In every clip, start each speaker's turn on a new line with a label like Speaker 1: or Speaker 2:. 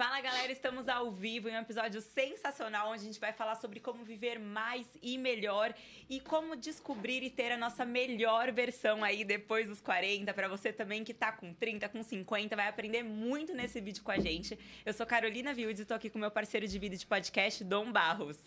Speaker 1: Fala galera, estamos ao vivo em um episódio sensacional onde a gente vai falar sobre como viver mais e melhor e como descobrir e ter a nossa melhor versão aí depois dos 40. Para você também que tá com 30, com 50, vai aprender muito nesse vídeo com a gente. Eu sou Carolina Vildes e tô aqui com meu parceiro de vida de podcast, Dom Barros.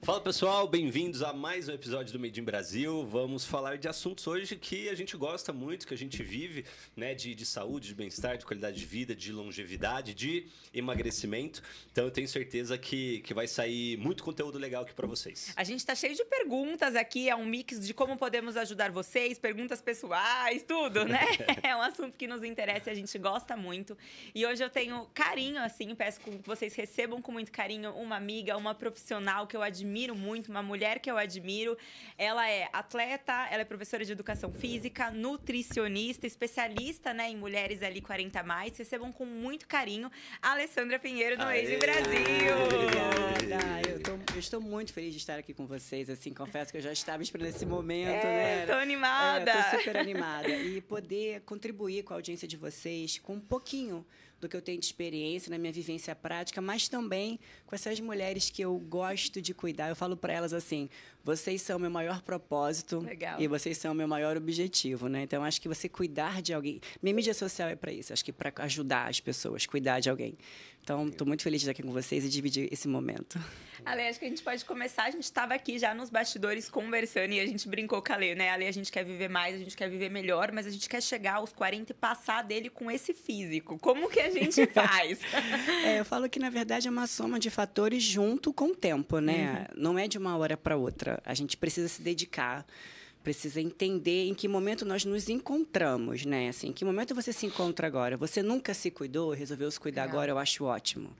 Speaker 2: Fala pessoal, bem-vindos a mais um episódio do Made in Brasil. Vamos falar de assuntos hoje que a gente gosta muito, que a gente vive, né? De, de saúde, de bem-estar, de qualidade de vida, de longevidade, de emagrecimento. Então eu tenho certeza que, que vai sair muito conteúdo legal aqui para vocês.
Speaker 1: A gente tá cheio de perguntas aqui, é um mix de como podemos ajudar vocês, perguntas pessoais, tudo, né? é um assunto que nos interessa e a gente gosta muito. E hoje eu tenho carinho, assim, peço que vocês recebam com muito carinho uma amiga, uma profissional que eu admiro admiro muito, uma mulher que eu admiro. Ela é atleta, ela é professora de educação física, nutricionista, especialista né, em mulheres ali 40 mais. Recebam com muito carinho a Alessandra Pinheiro do Age Brasil.
Speaker 3: Obrigada. Eu, tô, eu, estou muito feliz de estar aqui com vocês. Assim, confesso que eu já estava esperando esse momento,
Speaker 1: é,
Speaker 3: né?
Speaker 1: Tô animada.
Speaker 3: É, tô super animada. E poder contribuir com a audiência de vocês com um pouquinho do que eu tenho de experiência na minha vivência prática, mas também com essas mulheres que eu gosto de cuidar. Eu falo para elas assim: vocês são o meu maior propósito
Speaker 1: Legal.
Speaker 3: e vocês são o meu maior objetivo, né? Então acho que você cuidar de alguém, minha mídia social é para isso, acho que para ajudar as pessoas, cuidar de alguém. Então, estou muito feliz de estar aqui com vocês e dividir esse momento.
Speaker 1: Ale, acho que a gente pode começar. A gente estava aqui já nos bastidores conversando e a gente brincou com a Ale, né? Ale, a gente quer viver mais, a gente quer viver melhor, mas a gente quer chegar aos 40 e passar dele com esse físico. Como que a gente faz?
Speaker 3: é, eu falo que, na verdade, é uma soma de fatores junto com o tempo, né? Uhum. Não é de uma hora para outra. A gente precisa se dedicar precisa entender em que momento nós nos encontramos, né? Assim, em que momento você se encontra agora? Você nunca se cuidou, resolveu se cuidar agora, eu acho ótimo.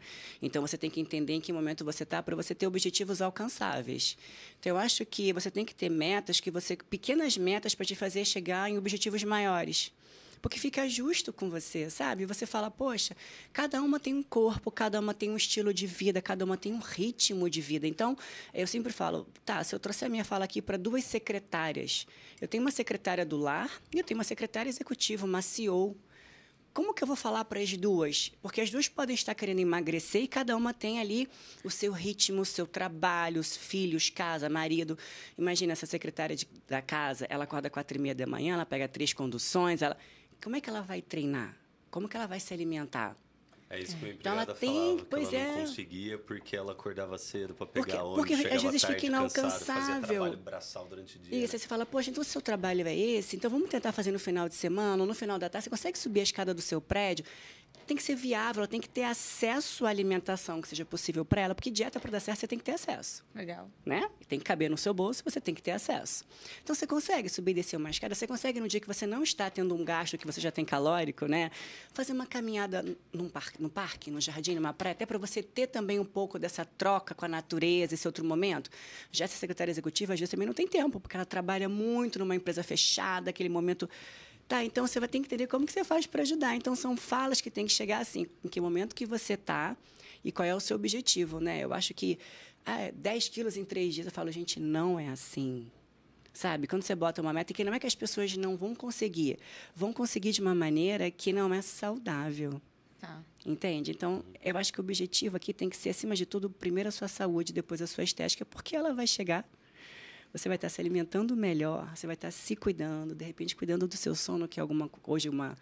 Speaker 3: Então você tem que entender em que momento você está para você ter objetivos alcançáveis. Então eu acho que você tem que ter metas que você pequenas metas para te fazer chegar em objetivos maiores porque fica justo com você, sabe? Você fala, poxa, cada uma tem um corpo, cada uma tem um estilo de vida, cada uma tem um ritmo de vida. Então, eu sempre falo, tá, se eu trouxer a minha fala aqui para duas secretárias, eu tenho uma secretária do lar e eu tenho uma secretária executiva, uma CEO, como que eu vou falar para as duas? Porque as duas podem estar querendo emagrecer e cada uma tem ali o seu ritmo, o seu trabalho, os filhos, casa, marido. Imagina essa secretária de, da casa, ela acorda quatro e meia da manhã, ela pega três conduções, ela como é que ela vai treinar? Como que ela vai se alimentar?
Speaker 2: É isso que empregada então ela tem, falava, pois que ela é. não conseguia porque ela acordava cedo para pegar
Speaker 3: ônibus,
Speaker 2: Porque
Speaker 3: às vezes
Speaker 2: tarde,
Speaker 3: fica inalcançável.
Speaker 2: Cansado, fazia trabalho braçal durante o dia.
Speaker 3: Isso, aí você fala, poxa, então o seu trabalho é esse, então vamos tentar fazer no final de semana ou no final da tarde. Você consegue subir a escada do seu prédio? Tem que ser viável, ela tem que ter acesso à alimentação que seja possível para ela, porque dieta para dar certo você tem que ter acesso.
Speaker 1: Legal.
Speaker 3: Né? Tem que caber no seu bolso, você tem que ter acesso. Então você consegue subir e descer uma escada, você consegue no dia que você não está tendo um gasto que você já tem calórico, né? Fazer uma caminhada num parque, no parque, no jardim, numa praia, até para você ter também um pouco dessa troca com a natureza, esse outro momento. Já essa secretária executiva, às vezes também não tem tempo, porque ela trabalha muito numa empresa fechada, aquele momento Tá, então você vai ter que entender como que você faz para ajudar. Então são falas que tem que chegar assim, em que momento que você está e qual é o seu objetivo, né? Eu acho que ah, 10 quilos em três dias, eu falo, gente, não é assim. Sabe? Quando você bota uma meta, que não é que as pessoas não vão conseguir, vão conseguir de uma maneira que não é saudável.
Speaker 1: Tá.
Speaker 3: Entende? Então, eu acho que o objetivo aqui tem que ser, acima de tudo, primeiro a sua saúde, depois a sua estética, porque ela vai chegar você vai estar se alimentando melhor, você vai estar se cuidando, de repente cuidando do seu sono, que é alguma hoje uma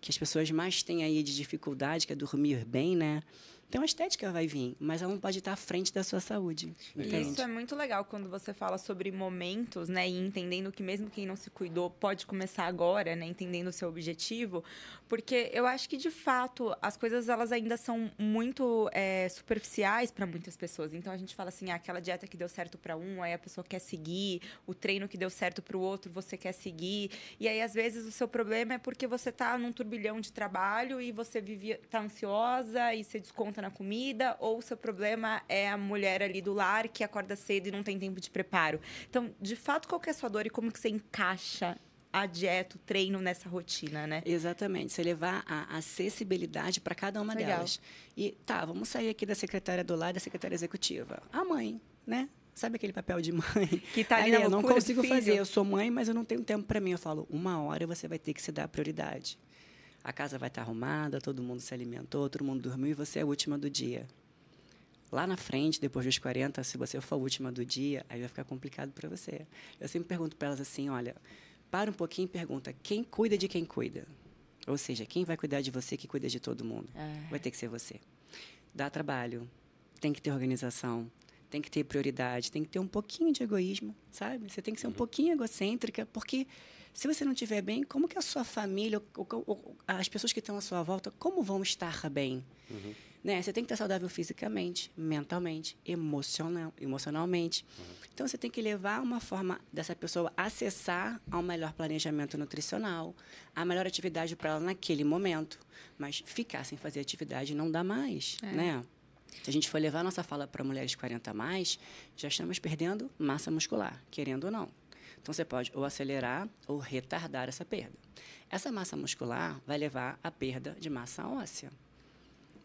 Speaker 3: que as pessoas mais têm aí de dificuldade, que é dormir bem, né? Então a estética vai vir, mas ela não pode estar à frente da sua saúde.
Speaker 1: Entende? Isso é muito legal quando você fala sobre momentos, né? E entendendo que mesmo quem não se cuidou pode começar agora, né? Entendendo o seu objetivo. Porque eu acho que, de fato, as coisas elas ainda são muito é, superficiais para muitas pessoas. Então a gente fala assim, ah, aquela dieta que deu certo para um, aí a pessoa quer seguir, o treino que deu certo para o outro, você quer seguir. E aí, às vezes, o seu problema é porque você está num turbilhão de trabalho e você vive, tá ansiosa e você desconta na comida, ou o seu problema é a mulher ali do lar que acorda cedo e não tem tempo de preparo. Então, de fato, qual é a sua dor e como que você encaixa a dieta, o treino nessa rotina, né?
Speaker 3: Exatamente. Você levar a acessibilidade para cada uma Legal. delas. E tá, vamos sair aqui da secretária do lar da secretária executiva. A mãe, né? Sabe aquele papel de mãe?
Speaker 1: Que tá ali, ali
Speaker 3: eu não consigo fazer. Eu sou mãe, mas eu não tenho tempo para mim. Eu falo, uma hora você vai ter que se dar prioridade. A casa vai estar arrumada, todo mundo se alimentou, todo mundo dormiu e você é a última do dia. Lá na frente, depois dos 40, se você for a última do dia, aí vai ficar complicado para você. Eu sempre pergunto para elas assim: olha, para um pouquinho e pergunta: quem cuida de quem cuida? Ou seja, quem vai cuidar de você que cuida de todo mundo? É. Vai ter que ser você. Dá trabalho, tem que ter organização, tem que ter prioridade, tem que ter um pouquinho de egoísmo, sabe? Você tem que ser um uhum. pouquinho egocêntrica, porque se você não estiver bem, como que a sua família, as pessoas que estão à sua volta, como vão estar bem? Uhum. Né? Você tem que estar saudável fisicamente, mentalmente, emocional, emocionalmente. Uhum. Então, você tem que levar uma forma dessa pessoa acessar ao melhor planejamento nutricional, a melhor atividade para ela naquele momento. Mas ficar sem fazer atividade não dá mais, é. né? Se a gente for levar nossa fala para mulheres 40 a mais, já estamos perdendo massa muscular, querendo ou não. Então, você pode ou acelerar ou retardar essa perda. Essa massa muscular vai levar à perda de massa óssea.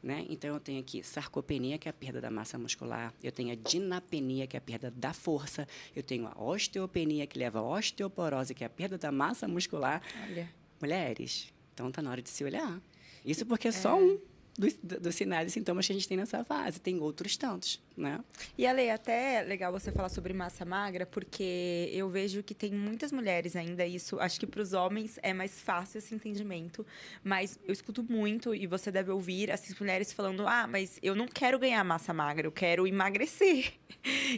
Speaker 3: Né? Então, eu tenho aqui sarcopenia, que é a perda da massa muscular. Eu tenho a dinapenia, que é a perda da força. Eu tenho a osteopenia, que leva a osteoporose, que é a perda da massa muscular. Olha. Mulheres, então está na hora de se olhar. Isso porque é só é. um dos, dos, sinais e sintomas que a gente tem nessa fase. Tem outros tantos, né?
Speaker 1: E, Ale, até é legal você falar sobre massa magra, porque eu vejo que tem muitas mulheres ainda, isso, acho que para os homens é mais fácil esse entendimento, mas eu escuto muito, e você deve ouvir, essas mulheres falando, ah, mas eu não quero ganhar massa magra, eu quero emagrecer.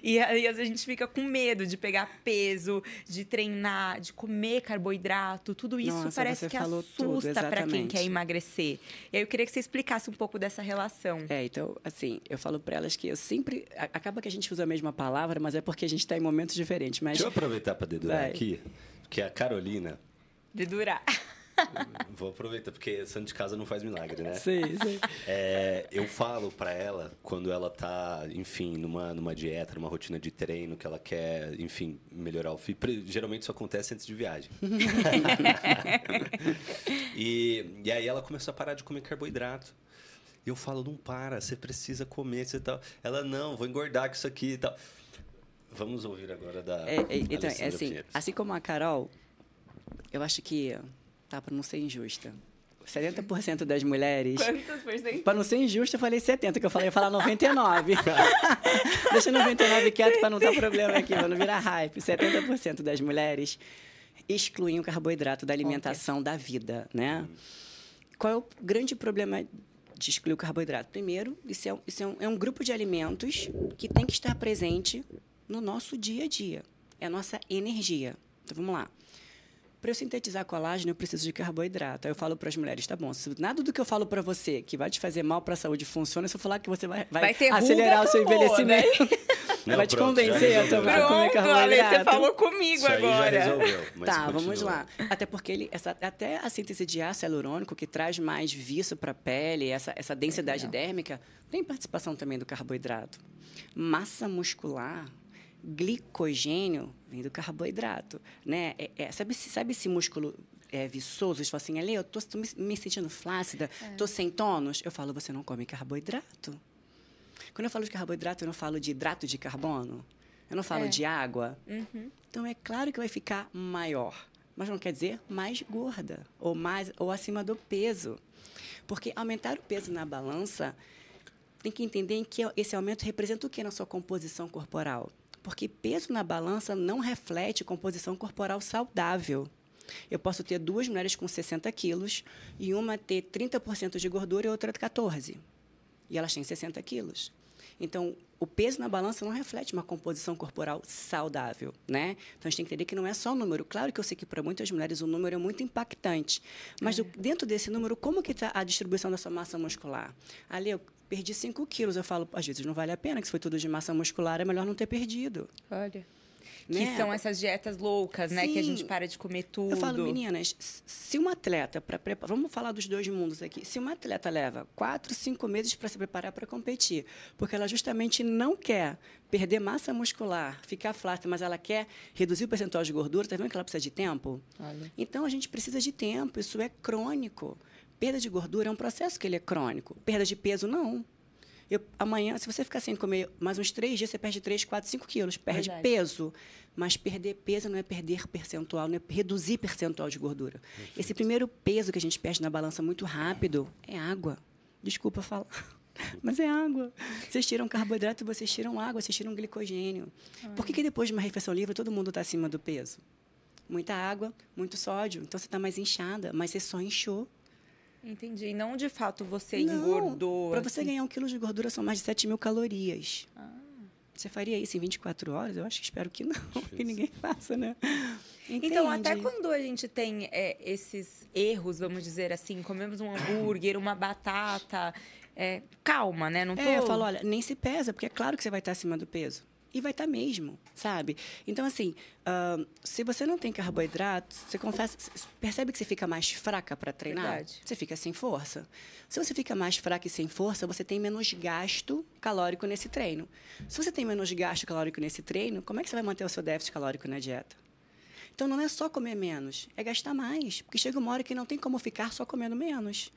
Speaker 1: E aí, a gente fica com medo de pegar peso, de treinar, de comer carboidrato, tudo isso Nossa, parece que assusta para quem quer emagrecer. E aí, eu queria que você explicasse um pouco dessa relação.
Speaker 3: É, então, assim, eu falo para elas que eu sempre. Acaba que a gente usa a mesma palavra, mas é porque a gente está em momentos diferentes. Mas...
Speaker 2: Deixa eu aproveitar para dedurar Vai. aqui, que a Carolina.
Speaker 1: Dedurar.
Speaker 2: Vou aproveitar, porque santo de casa não faz milagre, né?
Speaker 3: Sim, sim.
Speaker 2: É, eu falo para ela, quando ela tá, enfim, numa, numa dieta, numa rotina de treino, que ela quer, enfim, melhorar o físico. Geralmente isso acontece antes de viagem. e, e aí ela começou a parar de comer carboidrato. E eu falo, não para, você precisa comer, você tal. Ela, não, vou engordar com isso aqui e tal. Vamos ouvir agora da.
Speaker 3: É, é, então, é assim, assim como a Carol, eu acho que, tá, para não ser injusta, 70% das mulheres.
Speaker 1: Quantas por cento?
Speaker 3: Para não ser injusto, eu falei 70, que eu falei, ia falar 99. Deixa 99 quieto para não dar problema aqui, para não virar hype. 70% das mulheres excluem o carboidrato da alimentação da vida, né? Qual é o grande problema de excluir o carboidrato. Primeiro, isso, é, isso é, um, é um grupo de alimentos que tem que estar presente no nosso dia a dia. É a nossa energia. Então, vamos lá. Para eu sintetizar colágeno, eu preciso de carboidrato. Aí eu falo para as mulheres, tá bom, se nada do que eu falo para você que vai te fazer mal para a saúde funciona, se eu falar que você vai, vai, vai acelerar o seu envelhecimento. Né? Não, vai te pronto, convencer a tomar pronto, comer carboidrato.
Speaker 1: Ale, você falou comigo
Speaker 2: Isso
Speaker 1: agora.
Speaker 2: Resolveu,
Speaker 3: tá, continua. vamos lá. Até porque ele, essa, até a síntese de ácido hialurônico, que traz mais viço para a pele, essa, essa densidade é dérmica, tem participação também do carboidrato. Massa muscular, glicogênio, vem do carboidrato. Né? É, é, sabe, sabe esse músculo é, viçoso, você fala assim, ali, eu tô, tô me, me, sentindo flácida, é. tô sem tônus. Eu falo, você não come carboidrato. Quando eu falo de carboidrato, eu não falo de hidrato de carbono, eu não falo é. de água. Uhum. Então é claro que vai ficar maior, mas não quer dizer mais gorda ou mais ou acima do peso. Porque aumentar o peso na balança tem que entender que esse aumento representa o que na sua composição corporal? Porque peso na balança não reflete composição corporal saudável. Eu posso ter duas mulheres com 60 quilos e uma ter 30% de gordura e outra 14. E elas têm 60 quilos. Então, o peso na balança não reflete uma composição corporal saudável, né? Então, a gente tem que entender que não é só o número. Claro que eu sei que para muitas mulheres o número é muito impactante, mas é. dentro desse número, como que está a distribuição da sua massa muscular? Ali, eu perdi 5 quilos. Eu falo, às vezes não vale a pena, que se foi tudo de massa muscular, é melhor não ter perdido.
Speaker 1: Olha. Que né? são essas dietas loucas, né? Sim. Que a gente para de comer tudo.
Speaker 3: Eu falo, meninas, se uma atleta, para vamos falar dos dois mundos aqui, se uma atleta leva quatro, cinco meses para se preparar para competir, porque ela justamente não quer perder massa muscular, ficar flácida, mas ela quer reduzir o percentual de gordura, tá vendo que ela precisa de tempo? Olha. Então a gente precisa de tempo, isso é crônico. Perda de gordura é um processo que ele é crônico. Perda de peso, não. Eu, amanhã, se você ficar sem comer mais uns três dias, você perde 3, 4, 5 quilos. Perde
Speaker 1: Verdade.
Speaker 3: peso. Mas perder peso não é perder percentual, não é reduzir percentual de gordura. Esse primeiro peso que a gente perde na balança muito rápido é água. Desculpa falar. Mas é água. Vocês tiram carboidrato, vocês tiram água, vocês tiram glicogênio. Por que, que depois de uma refeição livre todo mundo está acima do peso? Muita água, muito sódio. Então você está mais inchada, mas você só inchou.
Speaker 1: Entendi. E não de fato você
Speaker 3: Não,
Speaker 1: engordou.
Speaker 3: Para você
Speaker 1: assim.
Speaker 3: ganhar um quilo de gordura são mais de 7 mil calorias.
Speaker 1: Ah.
Speaker 3: Você faria isso em 24 horas? Eu acho que espero que não, que
Speaker 2: Difícil.
Speaker 3: ninguém faça, né?
Speaker 1: Então, até quando a gente tem é, esses erros, vamos dizer assim, comemos um hambúrguer, uma batata, é, calma, né? Não tô...
Speaker 3: É, eu falo, olha, nem se pesa, porque é claro que você vai estar acima do peso. E vai estar mesmo, sabe? Então, assim, ah, se você não tem carboidrato, você confessa, percebe que você fica mais fraca para treinar?
Speaker 1: Verdade.
Speaker 3: Você fica sem força. Se você fica mais fraca e sem força, você tem menos gasto calórico nesse treino. Se você tem menos gasto calórico nesse treino, como é que você vai manter o seu déficit calórico na dieta? Então, não é só comer menos, é gastar mais. Porque chega uma hora que não tem como ficar só comendo menos.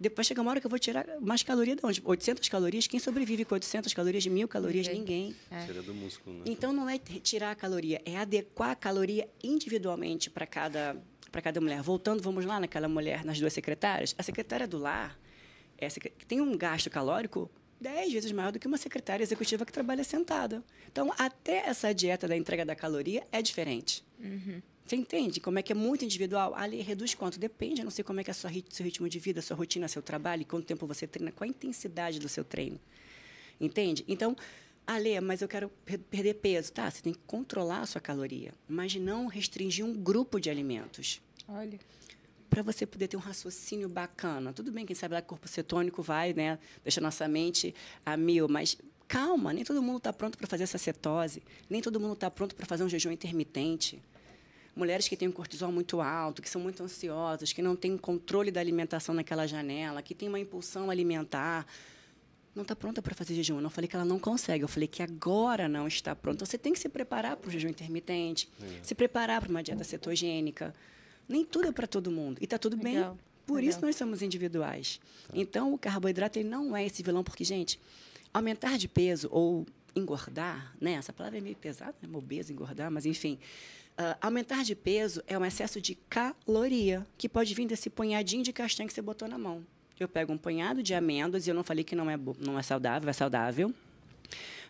Speaker 3: Depois chega uma hora que eu vou tirar mais caloria de onde? 800 calorias? Quem sobrevive com 800 calorias, de mil calorias?
Speaker 1: Ninguém.
Speaker 3: Ninguém.
Speaker 1: É.
Speaker 2: Tira do músculo, né?
Speaker 3: Então, não é tirar a caloria, é adequar a caloria individualmente para cada, para cada mulher. Voltando, vamos lá naquela mulher, nas duas secretárias. A secretária do lar é, secre- tem um gasto calórico 10 vezes maior do que uma secretária executiva que trabalha sentada. Então, até essa dieta da entrega da caloria é diferente. Você entende como é que é muito individual? Ali reduz quanto? Depende, eu não sei como é que é seu ritmo de vida, sua rotina, seu trabalho, quanto tempo você treina, qual a intensidade do seu treino. Entende? Então, Ale, mas eu quero per- perder peso. Tá, você tem que controlar a sua caloria, mas não restringir um grupo de alimentos.
Speaker 1: Olha.
Speaker 3: Para você poder ter um raciocínio bacana. Tudo bem, quem sabe lá corpo cetônico vai, né? Deixa nossa mente a mil, mas calma, nem todo mundo está pronto para fazer essa cetose, nem todo mundo está pronto para fazer um jejum intermitente. Mulheres que têm um cortisol muito alto, que são muito ansiosas, que não têm controle da alimentação naquela janela, que têm uma impulsão alimentar, não está pronta para fazer jejum. Eu não falei que ela não consegue, eu falei que agora não está pronta. Então, você tem que se preparar para o jejum intermitente, se preparar para uma dieta cetogênica. Nem tudo é para todo mundo. E está tudo
Speaker 1: Legal,
Speaker 3: bem. Por
Speaker 1: legal.
Speaker 3: isso nós somos individuais. Então, o carboidrato ele não é esse vilão, porque, gente, aumentar de peso ou engordar, né? Essa palavra é meio pesada, né? Obeso, engordar, mas enfim. Ah, aumentar de peso é um excesso de caloria, que pode vir desse punhadinho de castanha que você botou na mão. Eu pego um punhado de amêndoas, e eu não falei que não é, não é saudável, é saudável.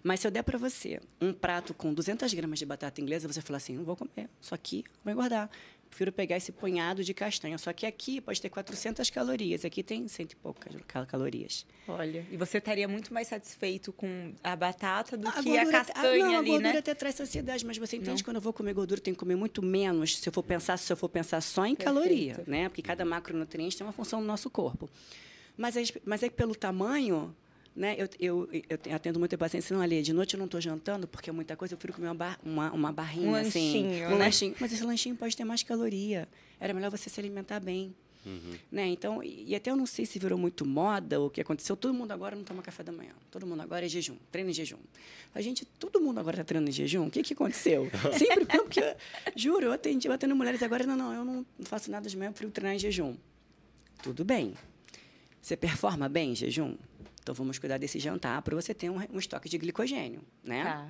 Speaker 3: Mas se eu der para você um prato com 200 gramas de batata inglesa, você fala assim, não vou comer, só aqui vou engordar. Prefiro pegar esse punhado de castanha. Só que aqui pode ter 400 calorias, aqui tem cento e poucas cal- calorias.
Speaker 1: Olha, e você estaria muito mais satisfeito com a batata do que a
Speaker 3: gordura-
Speaker 1: castanha
Speaker 3: não,
Speaker 1: ali,
Speaker 3: a gordura
Speaker 1: né?
Speaker 3: até traz saciedade, mas você entende
Speaker 1: Não.
Speaker 3: que quando eu vou comer gordura, eu tenho que comer muito menos se eu for pensar, se eu for pensar só em caloria,
Speaker 1: Perfeito.
Speaker 3: né? Porque cada macronutriente tem uma função no nosso corpo. Mas, é, mas é que pelo tamanho, né? Eu, eu, eu te- atendo muita paciente, não, ali, de noite eu não estou jantando porque é muita coisa, eu prefiro comer uma, bar- uma, uma barrinha,
Speaker 1: Um
Speaker 3: assim.
Speaker 1: lanchinho,
Speaker 3: Um
Speaker 1: né?
Speaker 3: lanchinho. Mas esse lanchinho pode ter mais caloria. Era melhor você se alimentar bem. Né? Então, e e até eu não sei se virou muito moda ou o que aconteceu. Todo mundo agora não toma café da manhã. Todo mundo agora é jejum, treina em jejum. A gente, todo mundo agora está treinando em jejum. O que, que aconteceu? Sempre, porque, juro, eu atendi, eu atendo mulheres agora, não, não, eu não faço nada de manhã, eu prefiro treinar em jejum. Tudo bem. Você performa bem em jejum? Então vamos cuidar desse jantar para você ter um, um estoque de glicogênio, né?
Speaker 1: Tá.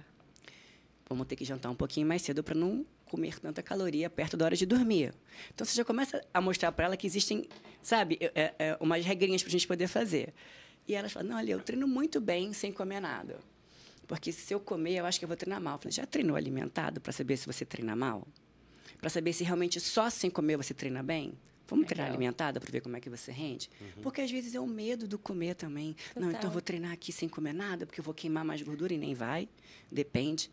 Speaker 3: Vamos ter que jantar um pouquinho mais cedo para não comer tanta caloria perto da hora de dormir. Então você já começa a mostrar para ela que existem, sabe, é, é, umas regrinhas para a gente poder fazer. E elas falam: não, olha, eu treino muito bem sem comer nada. Porque se eu comer, eu acho que eu vou treinar mal. Eu falei: já treinou alimentado para saber se você treina mal? Para saber se realmente só sem comer você treina bem? Vamos treinar
Speaker 1: Legal.
Speaker 3: alimentada para ver como é que você rende? Porque às vezes é o medo do comer também. Não, então
Speaker 1: Total.
Speaker 3: eu vou treinar aqui sem comer nada, porque eu vou queimar mais gordura e nem vai. Depende.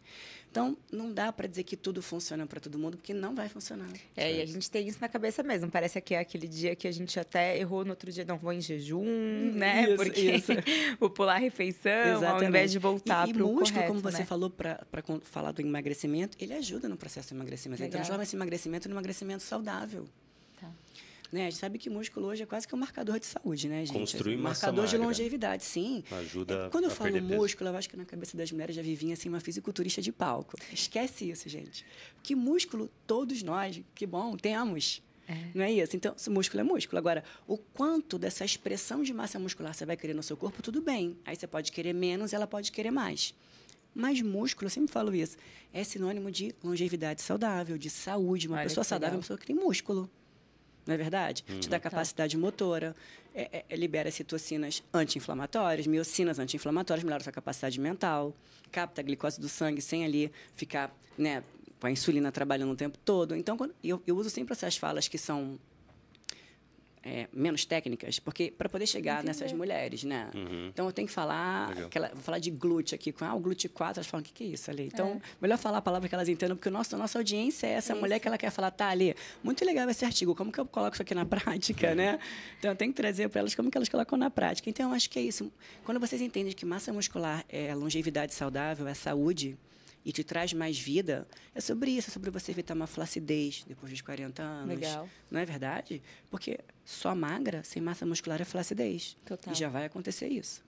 Speaker 3: Então, não dá para dizer que tudo funciona para todo mundo, porque não vai funcionar.
Speaker 1: É, e a gente tem isso na cabeça mesmo. Parece que é aquele dia que a gente até errou no outro dia, não vou em jejum, né?
Speaker 3: Isso,
Speaker 1: Porque
Speaker 3: isso.
Speaker 1: vou pular a refeição, ao invés de voltar para o
Speaker 3: músculo,
Speaker 1: correto,
Speaker 3: como você
Speaker 1: né?
Speaker 3: falou para falar do emagrecimento, ele ajuda no processo de emagrecimento. Ele
Speaker 1: Legal.
Speaker 3: transforma esse emagrecimento num emagrecimento saudável.
Speaker 1: Tá.
Speaker 3: Né? A gente sabe que músculo hoje é quase que um marcador de saúde, né, gente?
Speaker 2: Construir
Speaker 3: um
Speaker 2: massa
Speaker 3: marcador de
Speaker 2: magra.
Speaker 3: longevidade, sim.
Speaker 2: Ajuda
Speaker 3: É, Quando eu
Speaker 2: a
Speaker 3: falo músculo, eu acho que na cabeça das mulheres já vivinha assim uma fisiculturista de palco. Esquece isso, gente. Que músculo todos nós, que bom, temos. É. Não é isso? Então, músculo é músculo. Agora, o quanto dessa expressão de massa muscular você vai querer no seu corpo, tudo bem. Aí você pode querer menos, ela pode querer mais. Mas músculo, eu sempre falo isso, é sinônimo de longevidade saudável, de saúde. Uma Olha pessoa saudável é uma pessoa que tem músculo. Não é verdade? Hum. Te dá capacidade motora, é, é, libera citocinas anti-inflamatórias, miocinas anti-inflamatórias, melhora a sua capacidade mental, capta a glicose do sangue sem ali ficar né, com a insulina trabalhando o tempo todo. Então, quando, eu, eu uso sempre essas falas que são é, menos técnicas, porque para poder chegar Entendi. nessas mulheres, né? Uhum. Então eu tenho que falar, aquela, vou falar de glúteo aqui, com ah, o glúteo 4, elas falam, o que, que é isso ali? Então, é. melhor falar a palavra que elas entendam, porque o nosso, a nossa audiência é essa é mulher que ela quer falar, tá ali, muito legal esse artigo, como que eu coloco isso aqui na prática, né? Então eu tenho que trazer para elas como que elas colocam na prática. Então eu acho que é isso. Quando vocês entendem que massa muscular é longevidade saudável, é saúde, e te traz mais vida, é sobre isso, é sobre você evitar uma flacidez depois dos 40 anos.
Speaker 1: Legal.
Speaker 3: Não é verdade? Porque só magra, sem massa muscular, é flacidez. Total. E já vai acontecer isso.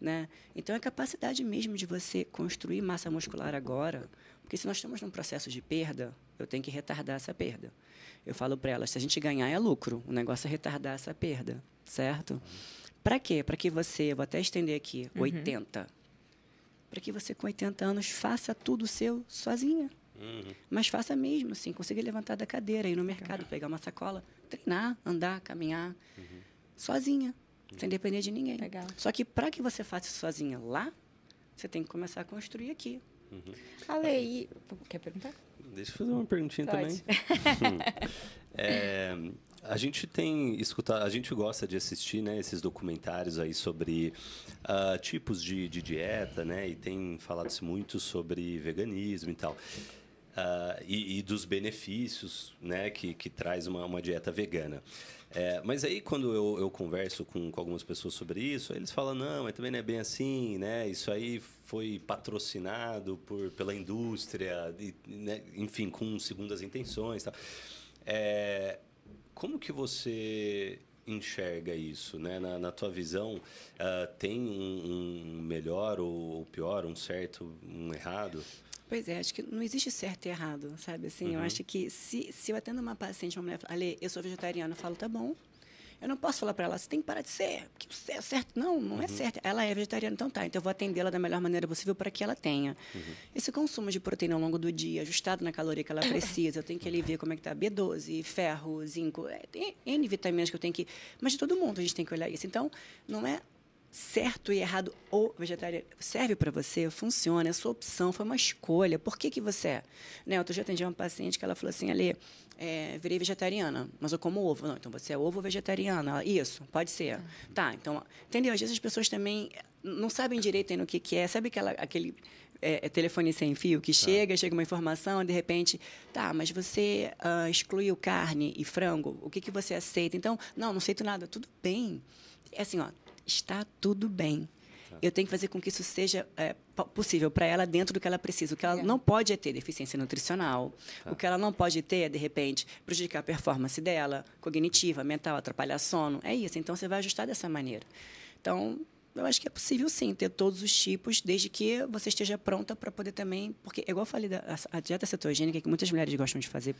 Speaker 3: Né? Então, é a capacidade mesmo de você construir massa muscular agora, porque se nós estamos num processo de perda, eu tenho que retardar essa perda. Eu falo para elas, se a gente ganhar é lucro, o negócio é retardar essa perda, certo? Para quê? Para que você, vou até estender aqui, uhum. 80, para que você com 80 anos faça tudo seu sozinha. Uhum. Mas faça mesmo, assim, conseguir levantar da cadeira, ir no mercado, pegar uma sacola, treinar, andar, caminhar, uhum. sozinha, uhum. sem depender de ninguém.
Speaker 1: Legal.
Speaker 3: Só que para que você faça isso sozinha lá, você tem que começar a construir aqui.
Speaker 1: Uhum. Ale, quer perguntar?
Speaker 2: Deixa eu fazer uma perguntinha Pode. também. é, a gente tem escutado, a gente gosta de assistir né, esses documentários aí sobre uh, tipos de, de, dieta, né? E tem falado-se muito sobre veganismo e tal. Uh, e, e, dos benefícios né, que, que traz uma, uma dieta vegana. É, mas aí, quando eu, eu converso com, com, algumas pessoas sobre isso, eles falam, não, mas também não é bem assim, né? Isso aí foi patrocinado por, pela indústria, e, né? enfim, com segundas intenções. Tal. É, como que você enxerga isso, né? Na, na tua visão, uh, tem um, um, melhor ou pior, um certo, um errado?
Speaker 3: Pois é, acho que não existe certo e errado, sabe? Assim, uhum. eu acho que se, se eu atendo uma paciente, uma mulher Ale, eu sou vegetariana, eu falo, tá bom, eu não posso falar para ela, você tem que parar de ser, porque você é certo. Não, não é uhum. é certo. Ela é vegetariana, então tá. Então eu vou atendê-la da melhor maneira possível para que ela tenha uhum. esse consumo de proteína ao longo do dia, ajustado na caloria que ela precisa. Eu tenho que ali ver como é que tá B12, ferro, zinco, é, tem N vitaminas que eu tenho que. Mas de todo mundo a gente tem que olhar isso. Então, não é certo e errado ou vegetariano serve para você, funciona, é sua opção, foi uma escolha. Por que, que você é? Né, outro dia atendi uma paciente que ela falou assim, Ali, é, virei vegetariana, mas eu como ovo. Não, então você é ovo vegetariana. Ela, Isso, pode ser. Tá, então, entendeu? Às vezes as pessoas também não sabem direito ainda o que, que é. Sabe aquela, aquele é, é telefone sem fio que tá. chega, chega uma informação, de repente, tá, mas você uh, excluiu carne e frango, o que, que você aceita? Então, não, não aceito nada. Tudo bem. É assim, ó, está tudo bem. Tá. Eu tenho que fazer com que isso seja é, possível para ela dentro do que ela precisa. O que ela é. não pode é ter deficiência nutricional. Tá. O que ela não pode ter é, de repente, prejudicar a performance dela, cognitiva, mental, atrapalhar sono. É isso. Então, você vai ajustar dessa maneira. Então, eu acho que é possível sim ter todos os tipos, desde que você esteja pronta para poder também. Porque, igual eu falei, da, a, a dieta cetogênica, que muitas mulheres gostam de fazer,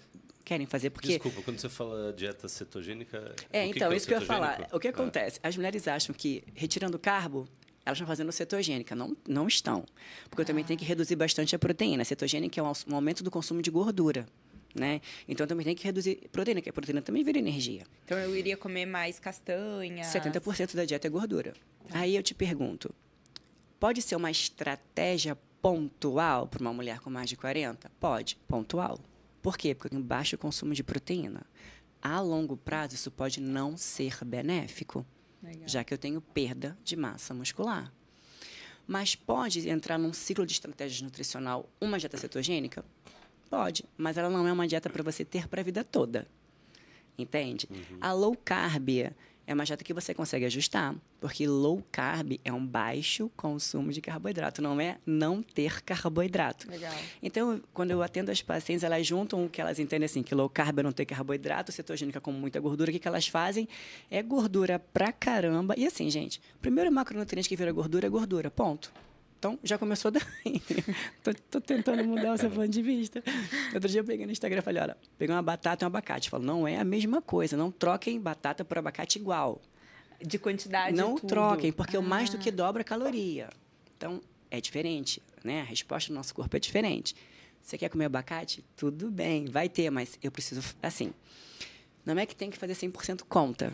Speaker 3: querem fazer. Porque...
Speaker 2: Desculpa, quando você fala dieta cetogênica.
Speaker 3: É, então, que é isso que eu ia falar. O que ah. acontece? As mulheres acham que retirando carbo, elas estão fazendo cetogênica. Não, não estão. Porque eu também tenho que reduzir bastante a proteína. A cetogênica é um aumento do consumo de gordura. Né? Então também tem que reduzir proteína, que a proteína também vira energia.
Speaker 1: Então eu iria comer mais castanha.
Speaker 3: 70% da dieta é gordura. Aí eu te pergunto, pode ser uma estratégia pontual para uma mulher com mais de 40? Pode, pontual. Por quê? Porque eu tenho baixo consumo de proteína. A longo prazo, isso pode não ser benéfico, Legal. já que eu tenho perda de massa muscular. Mas pode entrar num ciclo de estratégia nutricional uma dieta cetogênica? Pode, mas ela não é uma dieta para você ter para a vida toda. Entende? Uhum. A low carb é uma dieta que você consegue ajustar, porque low carb é um baixo consumo de carboidrato, não é não ter carboidrato.
Speaker 1: Legal.
Speaker 3: Então, quando eu atendo as pacientes, elas juntam o que elas entendem assim, que low carb é não ter carboidrato, cetogênica com muita gordura, o que, que elas fazem? É gordura pra caramba. E assim, gente, o primeiro macronutriente que vira gordura é gordura, ponto. Então, já começou daí. tô, tô, tentando mudar o seu ponto de vista. Outro dia eu peguei no Instagram e falei, olha, peguei uma batata e um abacate. Falo, não é a mesma coisa. Não troquem batata por abacate igual.
Speaker 1: De quantidade
Speaker 3: Não troquem, porque
Speaker 1: ah.
Speaker 3: o mais do que dobra a caloria. Então, é diferente, né? A resposta do nosso corpo é diferente. Você quer comer abacate? Tudo bem, vai ter, mas eu preciso... Assim, não é que tem que fazer 100% conta.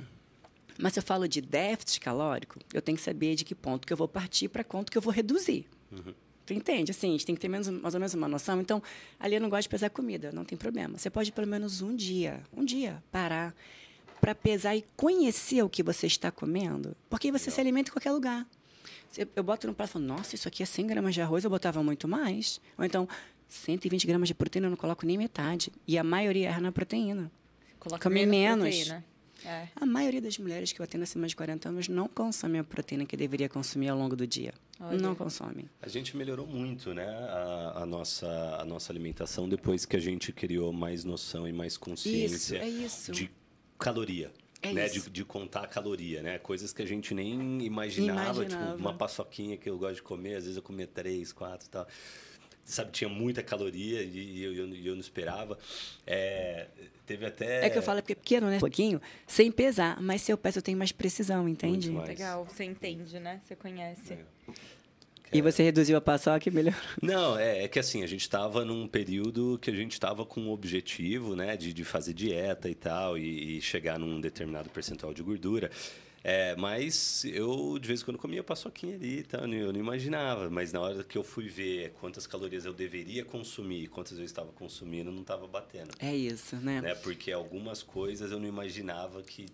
Speaker 3: Mas se eu falo de déficit calórico, eu tenho que saber de que ponto que eu vou partir para quanto que eu vou reduzir. Uhum. Tu entende? Assim, a gente tem que ter menos, mais ou menos uma noção. Então, ali eu não gosto de pesar comida, não tem problema. Você pode pelo menos um dia, um dia, parar para pesar e conhecer o que você está comendo. Porque você Legal. se alimenta em qualquer lugar. Eu boto no prato e falo, nossa, isso aqui é 100 gramas de arroz, eu botava muito mais. Ou então, 120 gramas de proteína, eu não coloco nem metade. E a maioria erra na proteína.
Speaker 1: Coloca Come menos. menos.
Speaker 3: É. A maioria das mulheres que eu atendo acima de 40 anos não consome a proteína que deveria consumir ao longo do dia. Olha. Não consome.
Speaker 2: A gente melhorou muito, né, a, a, nossa, a nossa alimentação depois que a gente criou mais noção e mais consciência
Speaker 3: isso, é isso.
Speaker 2: de caloria. É né, de, de, contar a caloria, né? Coisas que a gente nem imaginava, imaginava, tipo uma paçoquinha que eu gosto de comer, às vezes eu comia três, quatro e tal sabe, tinha muita caloria e eu, eu, eu não esperava. É, teve até...
Speaker 3: É que eu falo porque é pequeno, né? Um pouquinho, sem pesar. Mas se eu peso, eu tenho mais precisão, entende?
Speaker 1: Mais. Legal, você entende, né? Você conhece. É.
Speaker 3: E você reduziu a paçoca e melhorou?
Speaker 2: Não, é, é que assim, a gente estava num período que a gente estava com um objetivo, né, de, de fazer dieta e tal, e, e chegar num determinado percentual de gordura. É, mas eu, de vez em quando, comia paçoquinha ali e tal, eu não imaginava. Mas na hora que eu fui ver quantas calorias eu deveria consumir, quantas eu estava consumindo, não estava batendo.
Speaker 3: É isso, né?
Speaker 2: né? Porque algumas coisas eu não imaginava que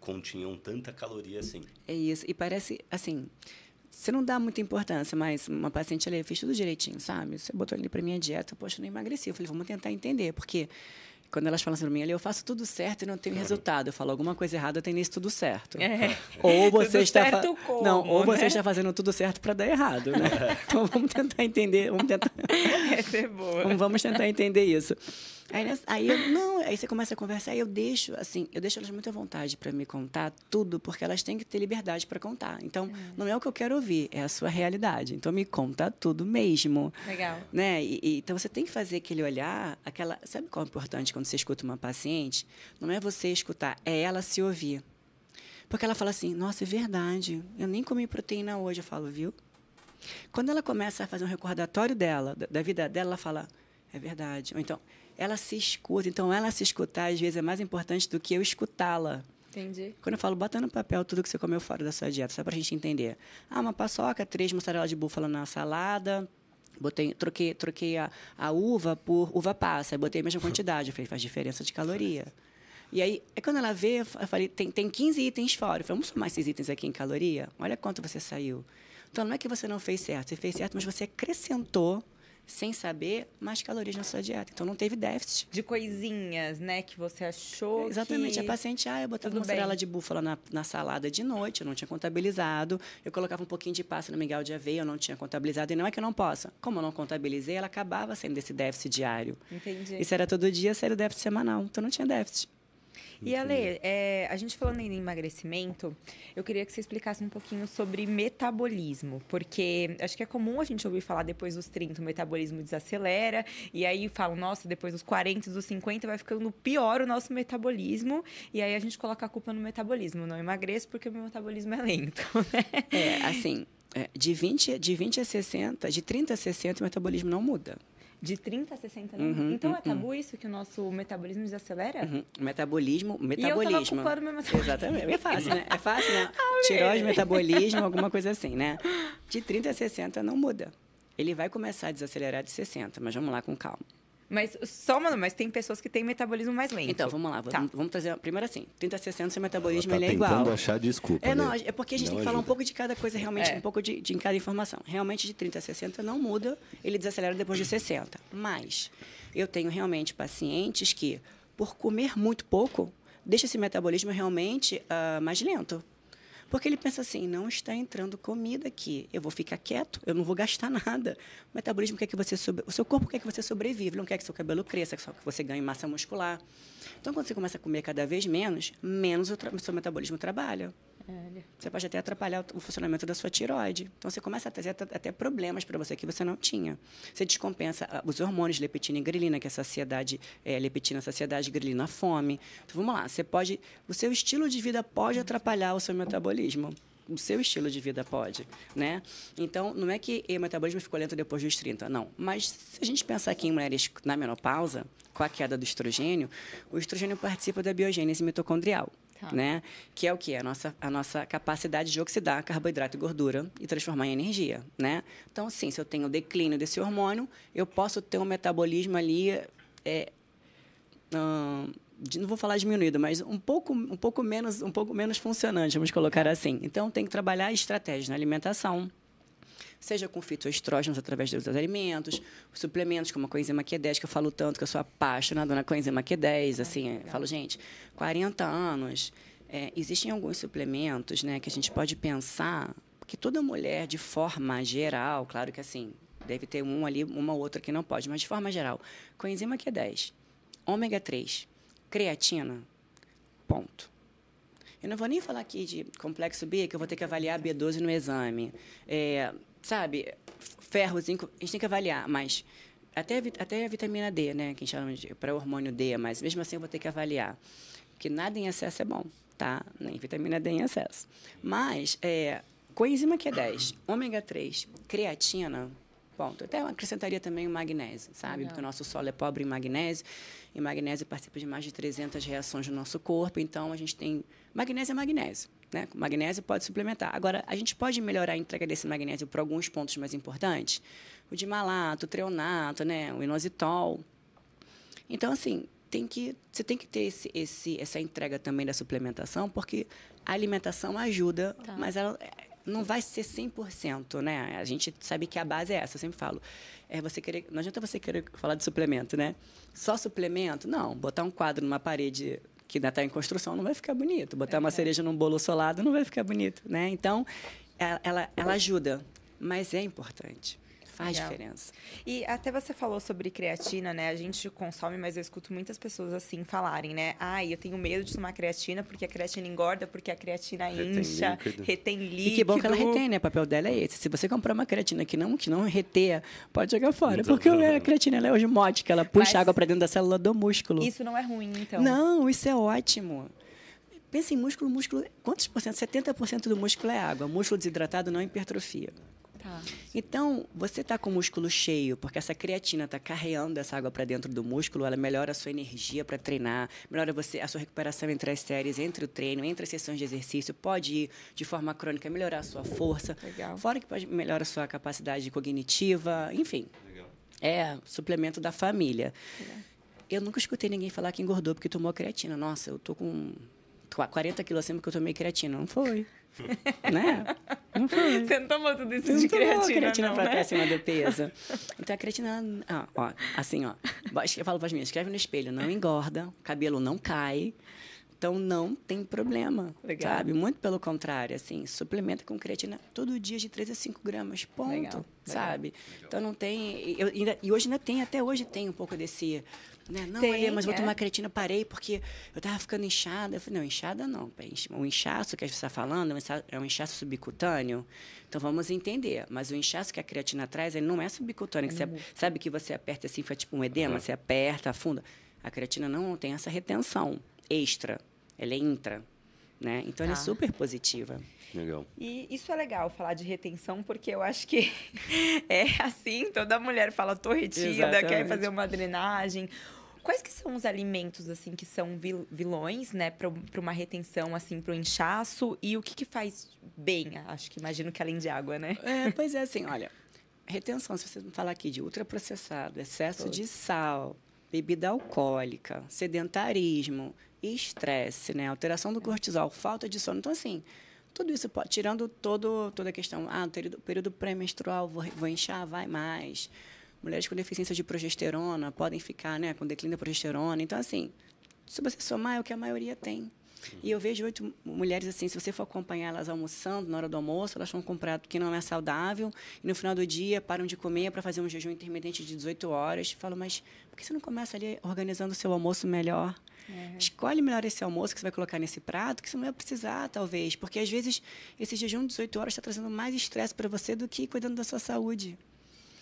Speaker 2: continham tanta caloria assim.
Speaker 3: É isso. E parece, assim, você não dá muita importância, mas uma paciente ali, fez tudo direitinho, sabe? Você botou ali para minha dieta, poxa, eu não emagreci. Eu falei, vamos tentar entender, porque quando elas falam assim para mim, eu faço tudo certo e não tenho resultado. Eu falo alguma coisa errada, tem nisso tudo certo.
Speaker 1: É.
Speaker 3: Ou você está
Speaker 1: certo como,
Speaker 3: não, ou você
Speaker 1: né?
Speaker 3: está fazendo tudo certo para dar errado, né? Então vamos tentar entender, vamos tentar.
Speaker 1: Essa é boa.
Speaker 3: Vamos tentar entender isso. Aí, aí, eu, não, aí você começa a conversar e eu deixo, assim, eu deixo elas muito à vontade para me contar tudo, porque elas têm que ter liberdade para contar. Então, uhum. não é o que eu quero ouvir, é a sua realidade. Então, me conta tudo mesmo.
Speaker 1: Legal.
Speaker 3: Né? E, e, então, você tem que fazer aquele olhar, aquela. Sabe qual é importante quando você escuta uma paciente? Não é você escutar, é ela se ouvir. Porque ela fala assim: nossa, é verdade, eu nem comi proteína hoje. Eu falo, viu? Quando ela começa a fazer um recordatório dela, da, da vida dela, ela fala, é verdade. Ou então, ela se escuta. Então, ela se escutar, às vezes, é mais importante do que eu escutá-la.
Speaker 1: Entendi.
Speaker 3: Quando eu falo, bota no papel tudo que você comeu fora da sua dieta, só para a gente entender. Ah, uma paçoca, três mussarela de búfala na salada, botei, troquei, troquei a, a uva por uva passa, botei a mesma quantidade. Eu falei, faz diferença de caloria. E aí, é quando ela vê, eu falei, tem, tem 15 itens fora. Eu falei, vamos somar esses itens aqui em caloria? Olha quanto você saiu. Então, não é que você não fez certo, você fez certo, mas você acrescentou sem saber mais calorias na sua dieta. Então não teve déficit.
Speaker 1: De coisinhas, né, que você achou.
Speaker 3: Exatamente.
Speaker 1: Que...
Speaker 3: A paciente, ah, eu botava Tudo mussarela bem. de búfala na, na salada de noite, eu não tinha contabilizado. Eu colocava um pouquinho de pasta no mingau de aveia, eu não tinha contabilizado. E não é que eu não possa. Como eu não contabilizei, ela acabava sendo desse déficit diário.
Speaker 1: Entendi.
Speaker 3: Isso era todo dia, seria o déficit semanal. Então não tinha déficit.
Speaker 1: E Ale, é, a gente falando em emagrecimento, eu queria que você explicasse um pouquinho sobre metabolismo, porque acho que é comum a gente ouvir falar depois dos 30 o metabolismo desacelera, e aí falam, nossa, depois dos 40, dos 50 vai ficando pior o nosso metabolismo, e aí a gente coloca a culpa no metabolismo. Não emagreço porque o meu metabolismo é lento, né?
Speaker 3: É, assim, é, de, 20, de 20 a 60, de 30 a 60 o metabolismo não muda.
Speaker 1: De 30 a 60 anos. Uhum, então é tabu uhum. isso que o nosso metabolismo desacelera?
Speaker 3: Uhum. Metabolismo, metabolismo.
Speaker 1: E eu tava mesmo assim.
Speaker 3: Exatamente. É fácil, né? É fácil, né? Tireoide, metabolismo, alguma coisa assim, né? De 30 a 60 não muda. Ele vai começar a desacelerar de 60, mas vamos lá com calma.
Speaker 1: Mas só, mano, mas tem pessoas que têm metabolismo mais lento.
Speaker 3: Então, vamos lá. Tá. Vamos, trazer. Primeiro assim, 30 60, seu metabolismo
Speaker 2: tá
Speaker 3: ele é igual.
Speaker 2: tentando achar desculpa.
Speaker 3: É, não, é porque a gente não tem que ajuda. falar um pouco de cada coisa, realmente,
Speaker 1: é.
Speaker 3: um pouco de, de em cada informação. Realmente, de 30 a 60 não muda, ele desacelera depois de 60. Mas eu tenho realmente pacientes que, por comer muito pouco, deixa esse metabolismo realmente uh, mais lento. Porque ele pensa assim, não está entrando comida aqui, eu vou ficar quieto, eu não vou gastar nada. O metabolismo quer que você sobre... o seu corpo quer que você sobreviva, não quer que seu cabelo cresça, que você ganhe massa muscular. Então, quando você começa a comer cada vez menos, menos o, tra... o seu metabolismo trabalha. Você pode até atrapalhar o funcionamento da sua tiroide. Então, você começa a trazer até problemas para você que você não tinha. Você descompensa ah, os hormônios leptina e grelina, que é a saciedade, é, leptina, saciedade, grelina, fome. Então, vamos lá. Você pode, o seu estilo de vida pode atrapalhar o seu metabolismo o seu estilo de vida pode, né? Então, não é que o metabolismo ficou lento depois dos 30, não. Mas se a gente pensar aqui em mulheres na menopausa, com a queda do estrogênio, o estrogênio participa da biogênese mitocondrial. Tá. Né? Que é o que? A nossa, a nossa capacidade de oxidar carboidrato e gordura e transformar em energia. Né? Então, sim, se eu tenho declínio desse hormônio, eu posso ter um metabolismo ali. É, hum, não vou falar diminuído, mas um pouco, um pouco menos, um pouco menos funcionante, vamos colocar assim. Então tem que trabalhar estratégia na alimentação, seja com fitoestrógenos através dos alimentos, suplementos como a coenzima Q10, que eu falo tanto, que eu sou apaixonada na coenzima Q10, assim, falo, gente, 40 anos, é, existem alguns suplementos, né, que a gente pode pensar, porque toda mulher, de forma geral, claro que assim, deve ter um ali, uma ou outra que não pode, mas de forma geral, coenzima Q10, ômega 3, creatina, ponto. Eu não vou nem falar aqui de complexo B, que eu vou ter que avaliar B12 no exame. É, sabe, ferro, zinco, a gente tem que avaliar, mas até, até a vitamina D, né, que a gente chama de para hormônio D, mas mesmo assim eu vou ter que avaliar. Porque nada em excesso é bom, tá? Nem vitamina D em excesso. Mas, é, coenzima Q10, ômega 3, creatina, ponto. Até eu acrescentaria também o magnésio, sabe? Porque o nosso solo é pobre em magnésio, e magnésio participa de mais de 300 reações no nosso corpo, então a gente tem... Magnésio é magnésio. Né? Magnésio pode suplementar. Agora, a gente pode melhorar a entrega desse magnésio para alguns pontos mais importantes. O de malato, o treonato, né? o inositol. Então, assim, tem que, você tem que ter esse, esse, essa entrega também da suplementação, porque a alimentação ajuda, tá. mas ela não vai ser 100%, né? A gente sabe que a base é essa, eu sempre falo. É você querer, não adianta você querer falar de suplemento, né? Só suplemento? Não, botar um quadro numa parede que ainda está em construção, não vai ficar bonito. Botar é uma cereja num bolo solado não vai ficar bonito, né? Então, ela, ela, ela ajuda, mas é importante. Faz Legal. diferença.
Speaker 1: E até você falou sobre creatina, né? A gente consome, mas eu escuto muitas pessoas assim falarem, né? Ai, eu tenho medo de tomar creatina porque a creatina engorda, porque a creatina retém incha, líquido. retém líquido.
Speaker 3: E que bom que ela retém, né? O papel dela é esse. Se você comprar uma creatina que não, que não reteia, pode jogar fora. Então, porque a creatina ela é osmótica, ela puxa mas água para dentro da célula do músculo.
Speaker 1: Isso não é ruim, então?
Speaker 3: Não, isso é ótimo. Pensa em músculo, músculo. Quantos por cento? 70% do músculo é água. Músculo desidratado não hipertrofia. Tá. Então, você está com o músculo cheio, porque essa creatina está carreando essa água para dentro do músculo, ela melhora a sua energia para treinar, melhora você, a sua recuperação entre as séries, entre o treino, entre as sessões de exercício, pode ir de forma crônica melhorar a sua força. Legal. Fora que pode melhorar a sua capacidade cognitiva, enfim. Legal. É suplemento da família. Legal. Eu nunca escutei ninguém falar que engordou porque tomou creatina. Nossa, eu tô com 40 quilos acima porque eu tomei creatina. Não foi. né?
Speaker 1: Não foi. Você não tomou tudo isso não de creatina,
Speaker 3: creatina
Speaker 1: não,
Speaker 3: pra né? acima do peso. Então, a creatina... Ah, ó, assim, ó. Eu falo para as minhas, escreve no espelho, não engorda, cabelo não cai. Então, não tem problema, Legal. sabe? Muito pelo contrário, assim, suplementa com creatina todo dia de 3 a 5 gramas, ponto, Legal. sabe? Legal. Então, não tem... Eu, ainda, e hoje ainda tem, até hoje tem um pouco desse né? Não, Tem, mas vou é. tomar creatina, parei porque eu estava ficando inchada. Eu falei, não, inchada não. O inchaço que a gente está falando é um inchaço subcutâneo. Então vamos entender. Mas o inchaço que a creatina traz, ele não é subcutâneo. É você, sabe que você aperta assim, faz tipo um edema, uhum. você aperta, afunda. A creatina não tem essa retenção extra. Ela é intra. Né? Então ela é tá. super positiva.
Speaker 2: Legal.
Speaker 1: E isso é legal falar de retenção, porque eu acho que é assim, toda mulher fala, tô retida, Exatamente. quer fazer uma drenagem Quais que são os alimentos, assim, que são vilões, né, para uma retenção, assim, para o inchaço? E o que, que faz bem? Acho que imagino que além de água, né?
Speaker 3: É, pois é, assim, olha, retenção, se você falar aqui de ultraprocessado, excesso de sal, bebida alcoólica, sedentarismo, estresse, né, alteração do cortisol, falta de sono. Então, assim, tudo isso, tirando todo, toda a questão, ah, período, período pré-menstrual, vou, vou inchar, vai mais mulheres com deficiência de progesterona podem ficar né, com declínio da progesterona. Então, assim, se você somar, é o que a maioria tem. E eu vejo oito mulheres assim, se você for acompanhar elas almoçando na hora do almoço, elas estão com um prato que não é saudável, e no final do dia param de comer para fazer um jejum intermitente de 18 horas. Falo, mas por que você não começa ali organizando o seu almoço melhor? Uhum. Escolhe melhor esse almoço que você vai colocar nesse prato, que você não vai precisar, talvez. Porque, às vezes, esse jejum de 18 horas está trazendo mais estresse para você do que cuidando da sua saúde.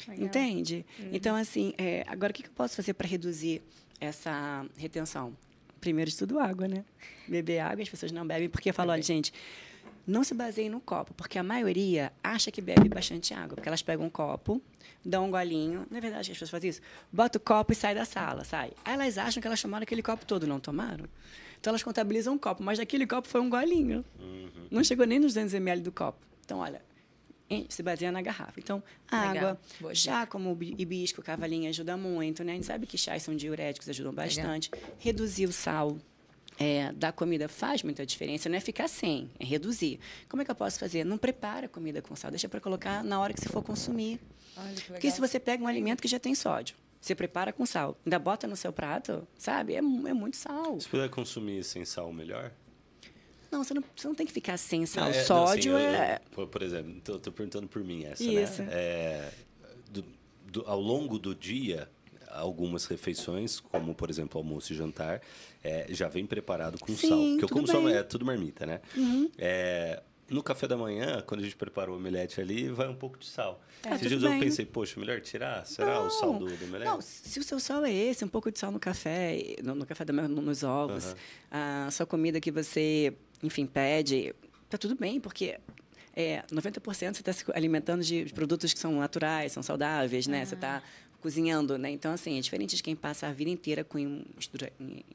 Speaker 3: Legal. Entende? Uhum. Então, assim, é, agora o que eu posso fazer para reduzir essa retenção? Primeiro de tudo, água, né? Beber água, as pessoas não bebem, porque eu falo, olha, gente, não se baseie no copo, porque a maioria acha que bebe bastante água, porque elas pegam um copo, dão um golinho. Não é verdade que as pessoas fazem isso? Bota o copo e sai da sala, sai. Aí elas acham que elas tomaram aquele copo todo, não tomaram? Então elas contabilizam um copo, mas aquele copo foi um golinho. Uhum. Não chegou nem nos 200 ml do copo. Então, olha, se baseia na garrafa. Então, água, chá como hibisco, cavalinha ajuda muito, né? A gente sabe que chás são diuréticos, ajudam bastante. Legal. Reduzir o sal, é, da comida faz muita diferença, não é ficar sem, é reduzir. Como é que eu posso fazer? Não prepara a comida com sal, deixa para colocar na hora que você for consumir. Olha, Porque se você pega um alimento que já tem sódio, você prepara com sal, ainda bota no seu prato, sabe? É, é muito sal.
Speaker 2: Se puder consumir sem sal, melhor?
Speaker 3: Não, você não, você não tem que ficar sem sal. É, sódio não, assim, é.
Speaker 2: Eu, por exemplo, estou perguntando por mim essa, né? Isso. né? É, do, do, ao longo do dia, algumas refeições, como por exemplo almoço e jantar, é, já vem preparado com Sim, sal. Porque eu como só é tudo marmita, né? Uhum. É, no café da manhã, quando a gente prepara o omelete ali, vai um pouco de sal. É, Esses dias eu pensei, poxa, melhor tirar? Será não, o sal do, do omelete? Não,
Speaker 3: se o seu sal é esse, um pouco de sal no café, no, no café da manhã, nos ovos, uhum. a sua comida que você, enfim, pede, tá tudo bem, porque é, 90% você está se alimentando de produtos que são naturais, são saudáveis, né? Você está cozinhando, né? Então, assim, é diferente de quem passa a vida inteira com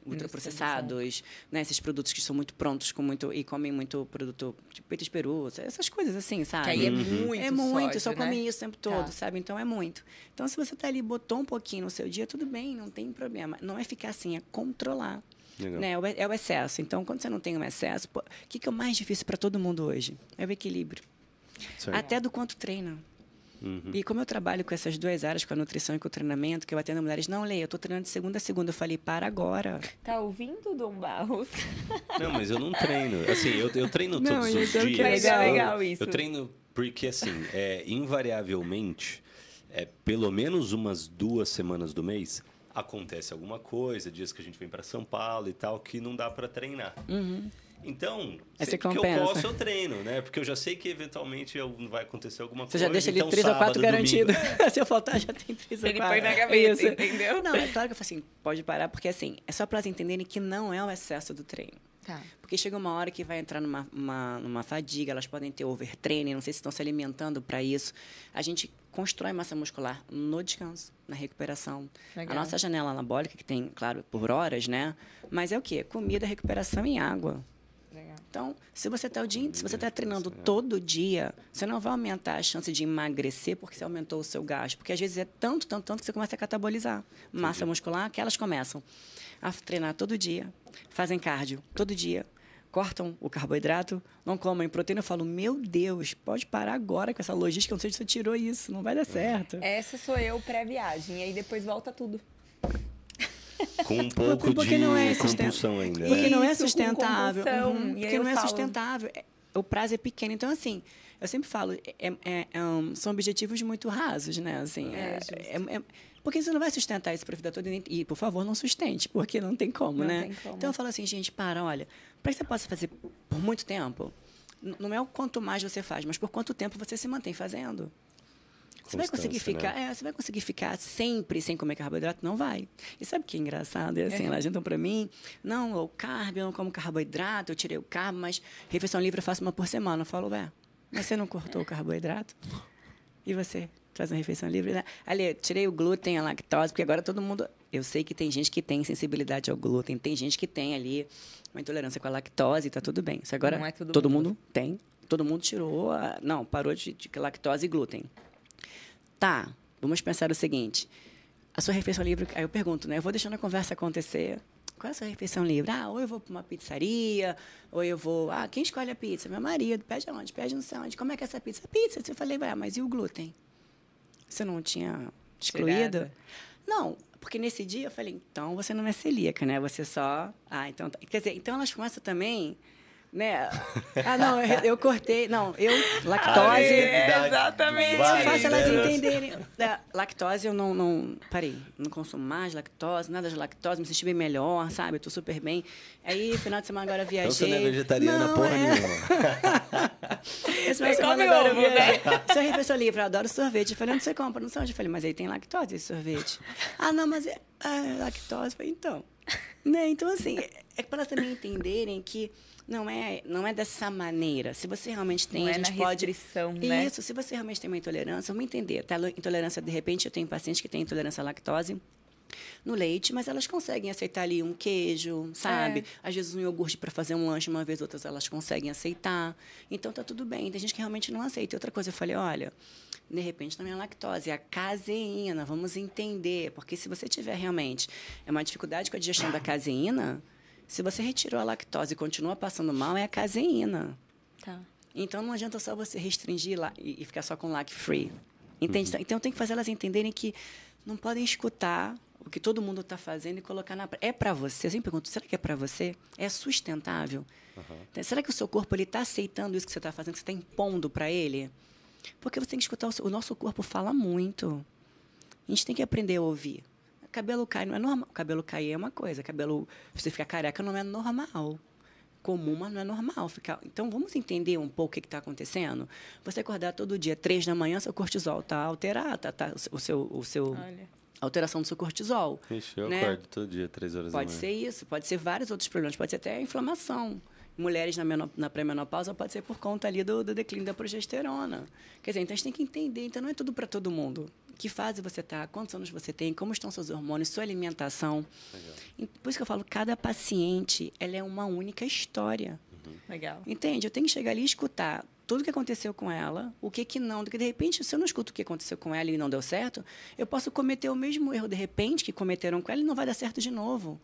Speaker 3: ultraprocessados, né? Esses produtos que são muito prontos com muito e comem muito produto tipo peito de peru, essas coisas assim, sabe?
Speaker 1: Que aí é uhum. muito É muito,
Speaker 3: só né? come isso o tempo todo, tá. sabe? Então é muito. Então, se você tá ali botou um pouquinho no seu dia, tudo bem, não tem problema. Não é ficar assim, é controlar. Né? É o excesso. Então, quando você não tem um excesso, o que, que é o mais difícil para todo mundo hoje? É o equilíbrio. Certo. Até do quanto treina. Uhum. E como eu trabalho com essas duas áreas, com a nutrição e com o treinamento, que eu atendo mulheres, não, Leia, eu estou treinando de segunda a segunda. Eu falei, para agora.
Speaker 1: Tá ouvindo, Dom Barros?
Speaker 2: Não, mas eu não treino. Assim, eu, eu treino não, todos os dias.
Speaker 1: Legal, legal isso.
Speaker 2: Eu treino porque, assim, é, invariavelmente, é, pelo menos umas duas semanas do mês, acontece alguma coisa, dias que a gente vem para São Paulo e tal, que não dá para treinar. Uhum. Então, sempre que eu posso, eu treino, né? Porque eu já sei que eventualmente vai acontecer alguma
Speaker 3: Você
Speaker 2: coisa.
Speaker 3: Você já deixa então, ali três ou quatro garantido. Se eu faltar, já tem três
Speaker 1: ou
Speaker 3: quatro.
Speaker 1: Ele põe na gaveta, Isso. entendeu?
Speaker 3: Não, é claro que eu falo assim, pode parar, porque assim, é só para elas entenderem que não é o excesso do treino. Tá. Porque chega uma hora que vai entrar numa, uma, numa fadiga, elas podem ter overtraining, não sei se estão se alimentando para isso. A gente constrói massa muscular no descanso, na recuperação. Legal. A nossa janela anabólica, que tem, claro, por horas, né? Mas é o quê? Comida, recuperação e água. Então, se você está se você está treinando todo dia, você não vai aumentar a chance de emagrecer porque você aumentou o seu gasto, porque às vezes é tanto, tanto, tanto que você começa a catabolizar massa muscular, que elas começam a treinar todo dia, fazem cardio todo dia, cortam o carboidrato, não comem proteína. Eu falo, meu Deus, pode parar agora com essa logística. Eu não sei se você tirou isso, não vai dar certo.
Speaker 1: Essa sou eu pré-viagem, e aí depois volta tudo.
Speaker 2: Com um pouco porque de não é compulsão ainda.
Speaker 3: Né? Porque não é sustentável. Uhum, porque não é falo... sustentável. É, o prazo é pequeno. Então, assim, eu sempre falo, é, é, é um, são objetivos muito rasos, né? Assim, é, é, é porque você não vai sustentar isso para a vida toda. E, por favor, não sustente, porque não tem como, não né? Tem como. Então, eu falo assim, gente, para, olha, para que você possa fazer por muito tempo, não é o quanto mais você faz, mas por quanto tempo você se mantém fazendo. Você vai conseguir ficar, né? é, você vai conseguir ficar sempre sem comer carboidrato? Não vai. E sabe o que é engraçado? É assim, é. elas entram para mim, não, o carbo, eu não como carboidrato, eu tirei o carbo, mas refeição livre eu faço uma por semana. Eu falo, ué, mas você não cortou o carboidrato? E você? Faz uma refeição livre, né? Ali, tirei o glúten, a lactose, porque agora todo mundo. Eu sei que tem gente que tem sensibilidade ao glúten, tem gente que tem ali uma intolerância com a lactose, tá tudo bem. Isso agora é todo, todo mundo. mundo. tem. Todo mundo tirou. A, não, parou de, de lactose e glúten. Tá, vamos pensar o seguinte. A sua refeição livre, aí eu pergunto, né? Eu vou deixando a conversa acontecer. Qual é a sua refeição livre? Ah, ou eu vou para uma pizzaria, ou eu vou. Ah, quem escolhe a pizza? Meu marido. Pede aonde? Pede não sei onde. Como é que é essa pizza? Pizza. Eu falei, vai, mas e o glúten? Você não tinha excluído? Não, Porque nesse dia eu falei, então você não é celíaca, né? Você só. Ah, então. tá. Quer dizer, então elas começam também. Né? Ah, não, eu, eu cortei. Não, eu. Lactose.
Speaker 1: É, exatamente.
Speaker 2: Vai,
Speaker 3: Faço elas
Speaker 2: né?
Speaker 3: entenderem. É, lactose eu não, não. Parei. Não consumo mais lactose, nada de lactose, me senti bem melhor, sabe? Eu tô super bem. Aí, final de semana agora viajei.
Speaker 2: Então você não é vegetariana
Speaker 3: Não,
Speaker 2: porra
Speaker 3: é.
Speaker 2: nenhuma.
Speaker 3: Esse final de semana agora eu
Speaker 1: ovo,
Speaker 3: viajei.
Speaker 1: né?
Speaker 3: Sou refeição livre, eu adoro sorvete. Eu falei, onde você compra? Não sei onde. Eu falei, mas aí tem lactose esse sorvete. Ah, não, mas é, ah, lactose. Eu falei, então. Né? Então, assim, é para elas também entenderem que não é, não é dessa maneira. Se você realmente tem,
Speaker 1: Não
Speaker 3: a
Speaker 1: é
Speaker 3: gente
Speaker 1: na
Speaker 3: pode.
Speaker 1: restrição, né?
Speaker 3: Isso, se você realmente tem uma intolerância, vamos entender. Tá? Intolerância, de repente, eu tenho pacientes que têm intolerância à lactose no leite, mas elas conseguem aceitar ali um queijo, sabe?
Speaker 1: É.
Speaker 3: Às vezes um iogurte para fazer um lanche, uma vez, outras elas conseguem aceitar. Então tá tudo bem. Tem gente que realmente não aceita. E outra coisa, eu falei, olha, de repente não é a lactose, é a caseína. Vamos entender, porque se você tiver realmente é uma dificuldade com a digestão da caseína, se você retirou a lactose e continua passando mal, é a caseína.
Speaker 1: Tá.
Speaker 3: Então não adianta só você restringir lá e, e ficar só com lac free. Entende? Então tem que fazer elas entenderem que não podem escutar o que todo mundo está fazendo e colocar na. É para você? Eu sempre pergunto, será que é para você? É sustentável? Então, Será que o seu corpo ele está aceitando isso que você está fazendo, que você está impondo para ele? Porque você tem que escutar, o, seu- o nosso corpo fala muito. A gente tem que aprender a ouvir. Cabelo cai não é normal. Cabelo cair é uma coisa, cabelo você ficar careca não é normal. Comum, mas não é normal ficar. Então vamos entender um pouco o que está acontecendo. Você acordar todo dia, três da manhã, seu cortisol está alterado, tá, tá, o seu, o seu
Speaker 1: Olha.
Speaker 3: Alteração do seu cortisol.
Speaker 2: Ixi, eu
Speaker 3: né?
Speaker 2: acordo todo dia, três horas
Speaker 3: Pode
Speaker 2: da manhã.
Speaker 3: ser isso, pode ser vários outros problemas, pode ser até a inflamação. Mulheres na, na pré-menopausa pode ser por conta ali do, do declínio da progesterona. Quer dizer, então a gente tem que entender, então não é tudo para todo mundo. Que fase você está, quantos anos você tem, como estão seus hormônios, sua alimentação. E Por isso que eu falo, cada paciente, ela é uma única história.
Speaker 1: Legal.
Speaker 3: Entende? Eu tenho que chegar ali e escutar tudo o que aconteceu com ela, o que que não, porque de repente, se eu não escuto o que aconteceu com ela e não deu certo, eu posso cometer o mesmo erro de repente que cometeram com ela e não vai dar certo de novo.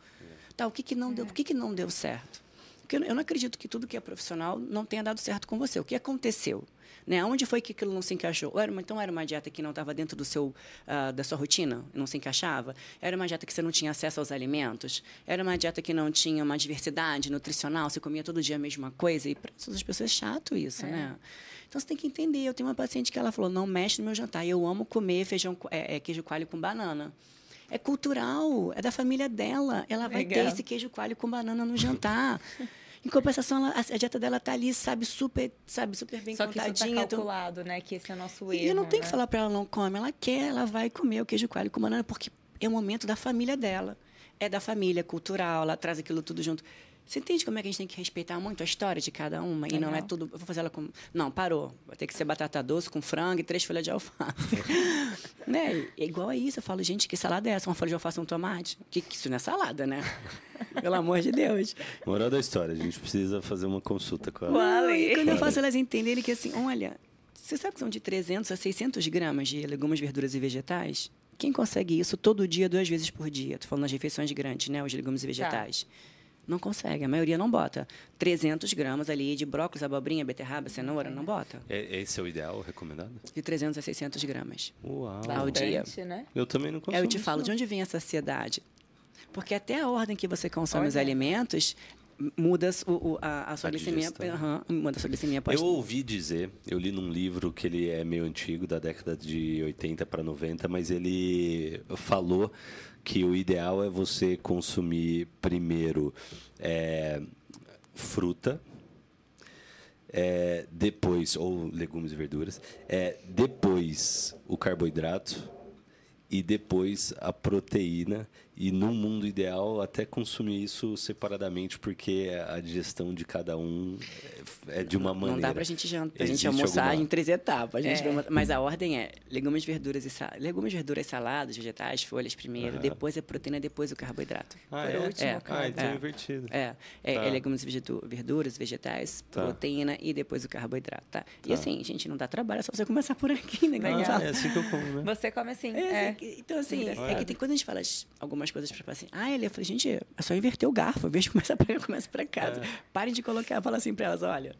Speaker 3: Tá, o que que não deu, o que que não deu certo? Porque eu não acredito que tudo que é profissional não tenha dado certo com você. O que aconteceu? Né? Onde foi que aquilo não se encaixou? Ou era uma- então era uma dieta que não estava dentro do seu, ah, da sua rotina, não se encaixava? Era uma dieta que você não tinha acesso aos alimentos? Era uma dieta que não tinha uma diversidade nutricional? Você comia todo dia a mesma coisa? E para as pessoas é chato isso, né? Então você tem que entender. Eu tenho uma paciente que ela falou: não mexe no meu jantar. Eu amo comer feijão, é, é, queijo coalho com banana. É cultural, é da família dela. Ela vai
Speaker 1: Legal.
Speaker 3: ter esse queijo coalho com banana no jantar. Em compensação, ela- a, dieta dela tá ali, sabe, super, sabe, super bem
Speaker 1: Só que isso tá
Speaker 3: contadinha. então-
Speaker 1: calculado, né? Que esse é o nosso erro.
Speaker 3: e eu não tenho que
Speaker 1: né?
Speaker 3: falar para ela não come, ela quer, ela vai comer o queijo coalho com banana, porque é o momento da família dela. É da família, cultural, ela traz aquilo tudo junto. Você entende como é que a gente tem que respeitar muito a história de cada uma? E não é tudo. Eu vou fazer ela com. Não, parou. Vai ter que ser batata doce com frango e três folhas de alface. né? É igual a isso. Eu falo, gente, que salada é essa? Uma folha de alface e um tomate? Que, que isso não é salada, né? Pelo amor de Deus.
Speaker 2: Moral da história, a gente precisa fazer uma consulta com ela.
Speaker 1: Uau.
Speaker 3: E quando eu faço elas entenderem que assim, olha, você sabe que são de 300 a 600 gramas de legumes, verduras e vegetais? Quem consegue isso todo dia, duas vezes por dia? Estou falando nas refeições grandes, né? Os legumes e vegetais. Não consegue, a maioria não bota. 300 gramas ali de brócolis, abobrinha, beterraba, cenoura, não bota.
Speaker 2: É, esse é o ideal, recomendado?
Speaker 3: De 300 a 600 gramas.
Speaker 2: Uau.
Speaker 3: Ao dia.
Speaker 1: Né?
Speaker 2: Eu também não consumo
Speaker 3: Aí eu te
Speaker 2: isso,
Speaker 3: falo,
Speaker 2: não.
Speaker 3: de onde vem essa saciedade? Porque até a ordem que você consome os
Speaker 1: Olha.
Speaker 3: alimentos muda o, o- a, a sua
Speaker 2: A
Speaker 3: glicemia. Aham, muda a sua glicemia pós
Speaker 2: Eu ouvi dizer, eu li num livro que ele é meio antigo, da década de 80 para 90, mas ele falou que o ideal é você consumir primeiro é, fruta, é, depois, ou legumes e verduras, é, depois o carboidrato e depois a proteína. E num mundo ideal, até consumir isso separadamente, porque a digestão de cada um é de uma maneira.
Speaker 3: Não dá pra gente jantar, pra gente almoçar
Speaker 2: alguma-
Speaker 3: em três etapas. A gente
Speaker 1: É.
Speaker 3: vai- Mas a ordem é legumes, verduras e sal... legumes, verduras, saladas, vegetais, folhas primeiro, depois a proteína, depois o carboidrato.
Speaker 2: Ah,
Speaker 1: Por
Speaker 2: é?
Speaker 1: último,
Speaker 2: É. Ah, então é
Speaker 3: É.
Speaker 2: invertido.
Speaker 3: É, é,
Speaker 2: Tá.
Speaker 3: é legumes, vegetu- verduras, vegetais,
Speaker 2: Tá.
Speaker 3: proteína e depois o carboidrato, tá? E
Speaker 2: Tá.
Speaker 3: assim, gente, não dá trabalho, é só você começar por aqui, né?
Speaker 2: Ah, é assim que eu como, né?
Speaker 1: Você come assim,
Speaker 3: É,
Speaker 1: é.
Speaker 3: que, então, assim, é que tem quando a gente fala algumas coisas para paciente. Ah, ele, eu falei, gente, é só inverter o garfo. Em vez de começar para começa para casa. É. Parem de colocar, fala assim para elas, olha,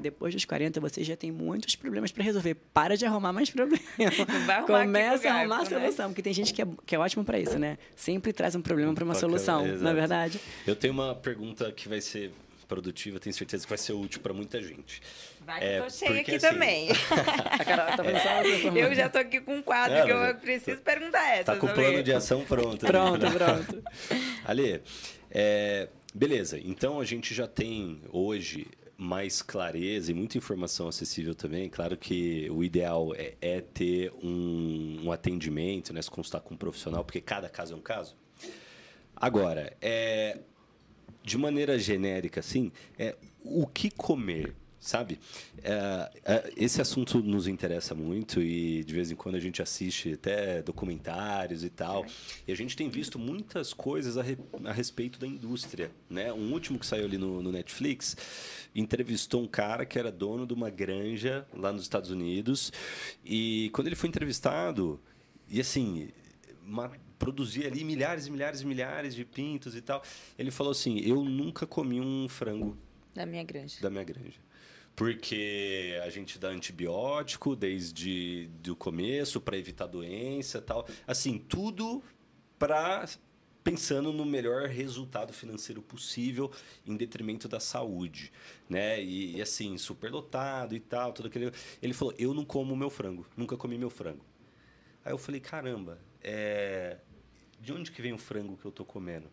Speaker 3: depois dos 40 você já tem muitos problemas para resolver. Para de arrumar mais problemas. Começa a arrumar a né? solução, porque tem gente que é, que é ótimo para isso, né? Sempre traz um problema para uma Bacana, solução, na é verdade.
Speaker 2: Eu tenho uma pergunta que vai ser produtiva, tenho certeza que vai ser útil para muita gente.
Speaker 1: Vai que é, eu tô cheia aqui assim, também. tá é. Eu já tô aqui com um quadro é, que eu preciso perguntar essa.
Speaker 2: Tá com o plano de ação pronto.
Speaker 3: pronto, pronto.
Speaker 2: Ali, é, beleza. Então a gente já tem hoje mais clareza e muita informação acessível também. Claro que o ideal é, é ter um, um, atendimento, né, se constar com um profissional, porque cada caso é um caso. Agora, é, de maneira genérica, assim, é o que comer sabe? É, é, esse assunto nos interessa muito e de vez em quando a gente assiste até documentários e tal. E a gente tem visto muitas coisas a, re, a respeito da indústria, né? Um último que saiu ali no, no, Netflix entrevistou um cara que era dono de uma granja lá nos Estados Unidos e quando ele foi entrevistado e assim produzia ali milhares e milhares e milhares de pintos e tal, ele falou assim: eu nunca comi um frango
Speaker 1: da minha granja.
Speaker 2: Da minha granja. Porque a gente dá antibiótico desde o começo para evitar doença tal. Assim tudo para pensando no melhor resultado financeiro possível em detrimento da saúde né? E, e assim superlotado e tal tudo aquele. Ele falou eu não como meu frango nunca comi meu frango. Aí eu falei caramba é... de onde que vem o frango que eu tô comendo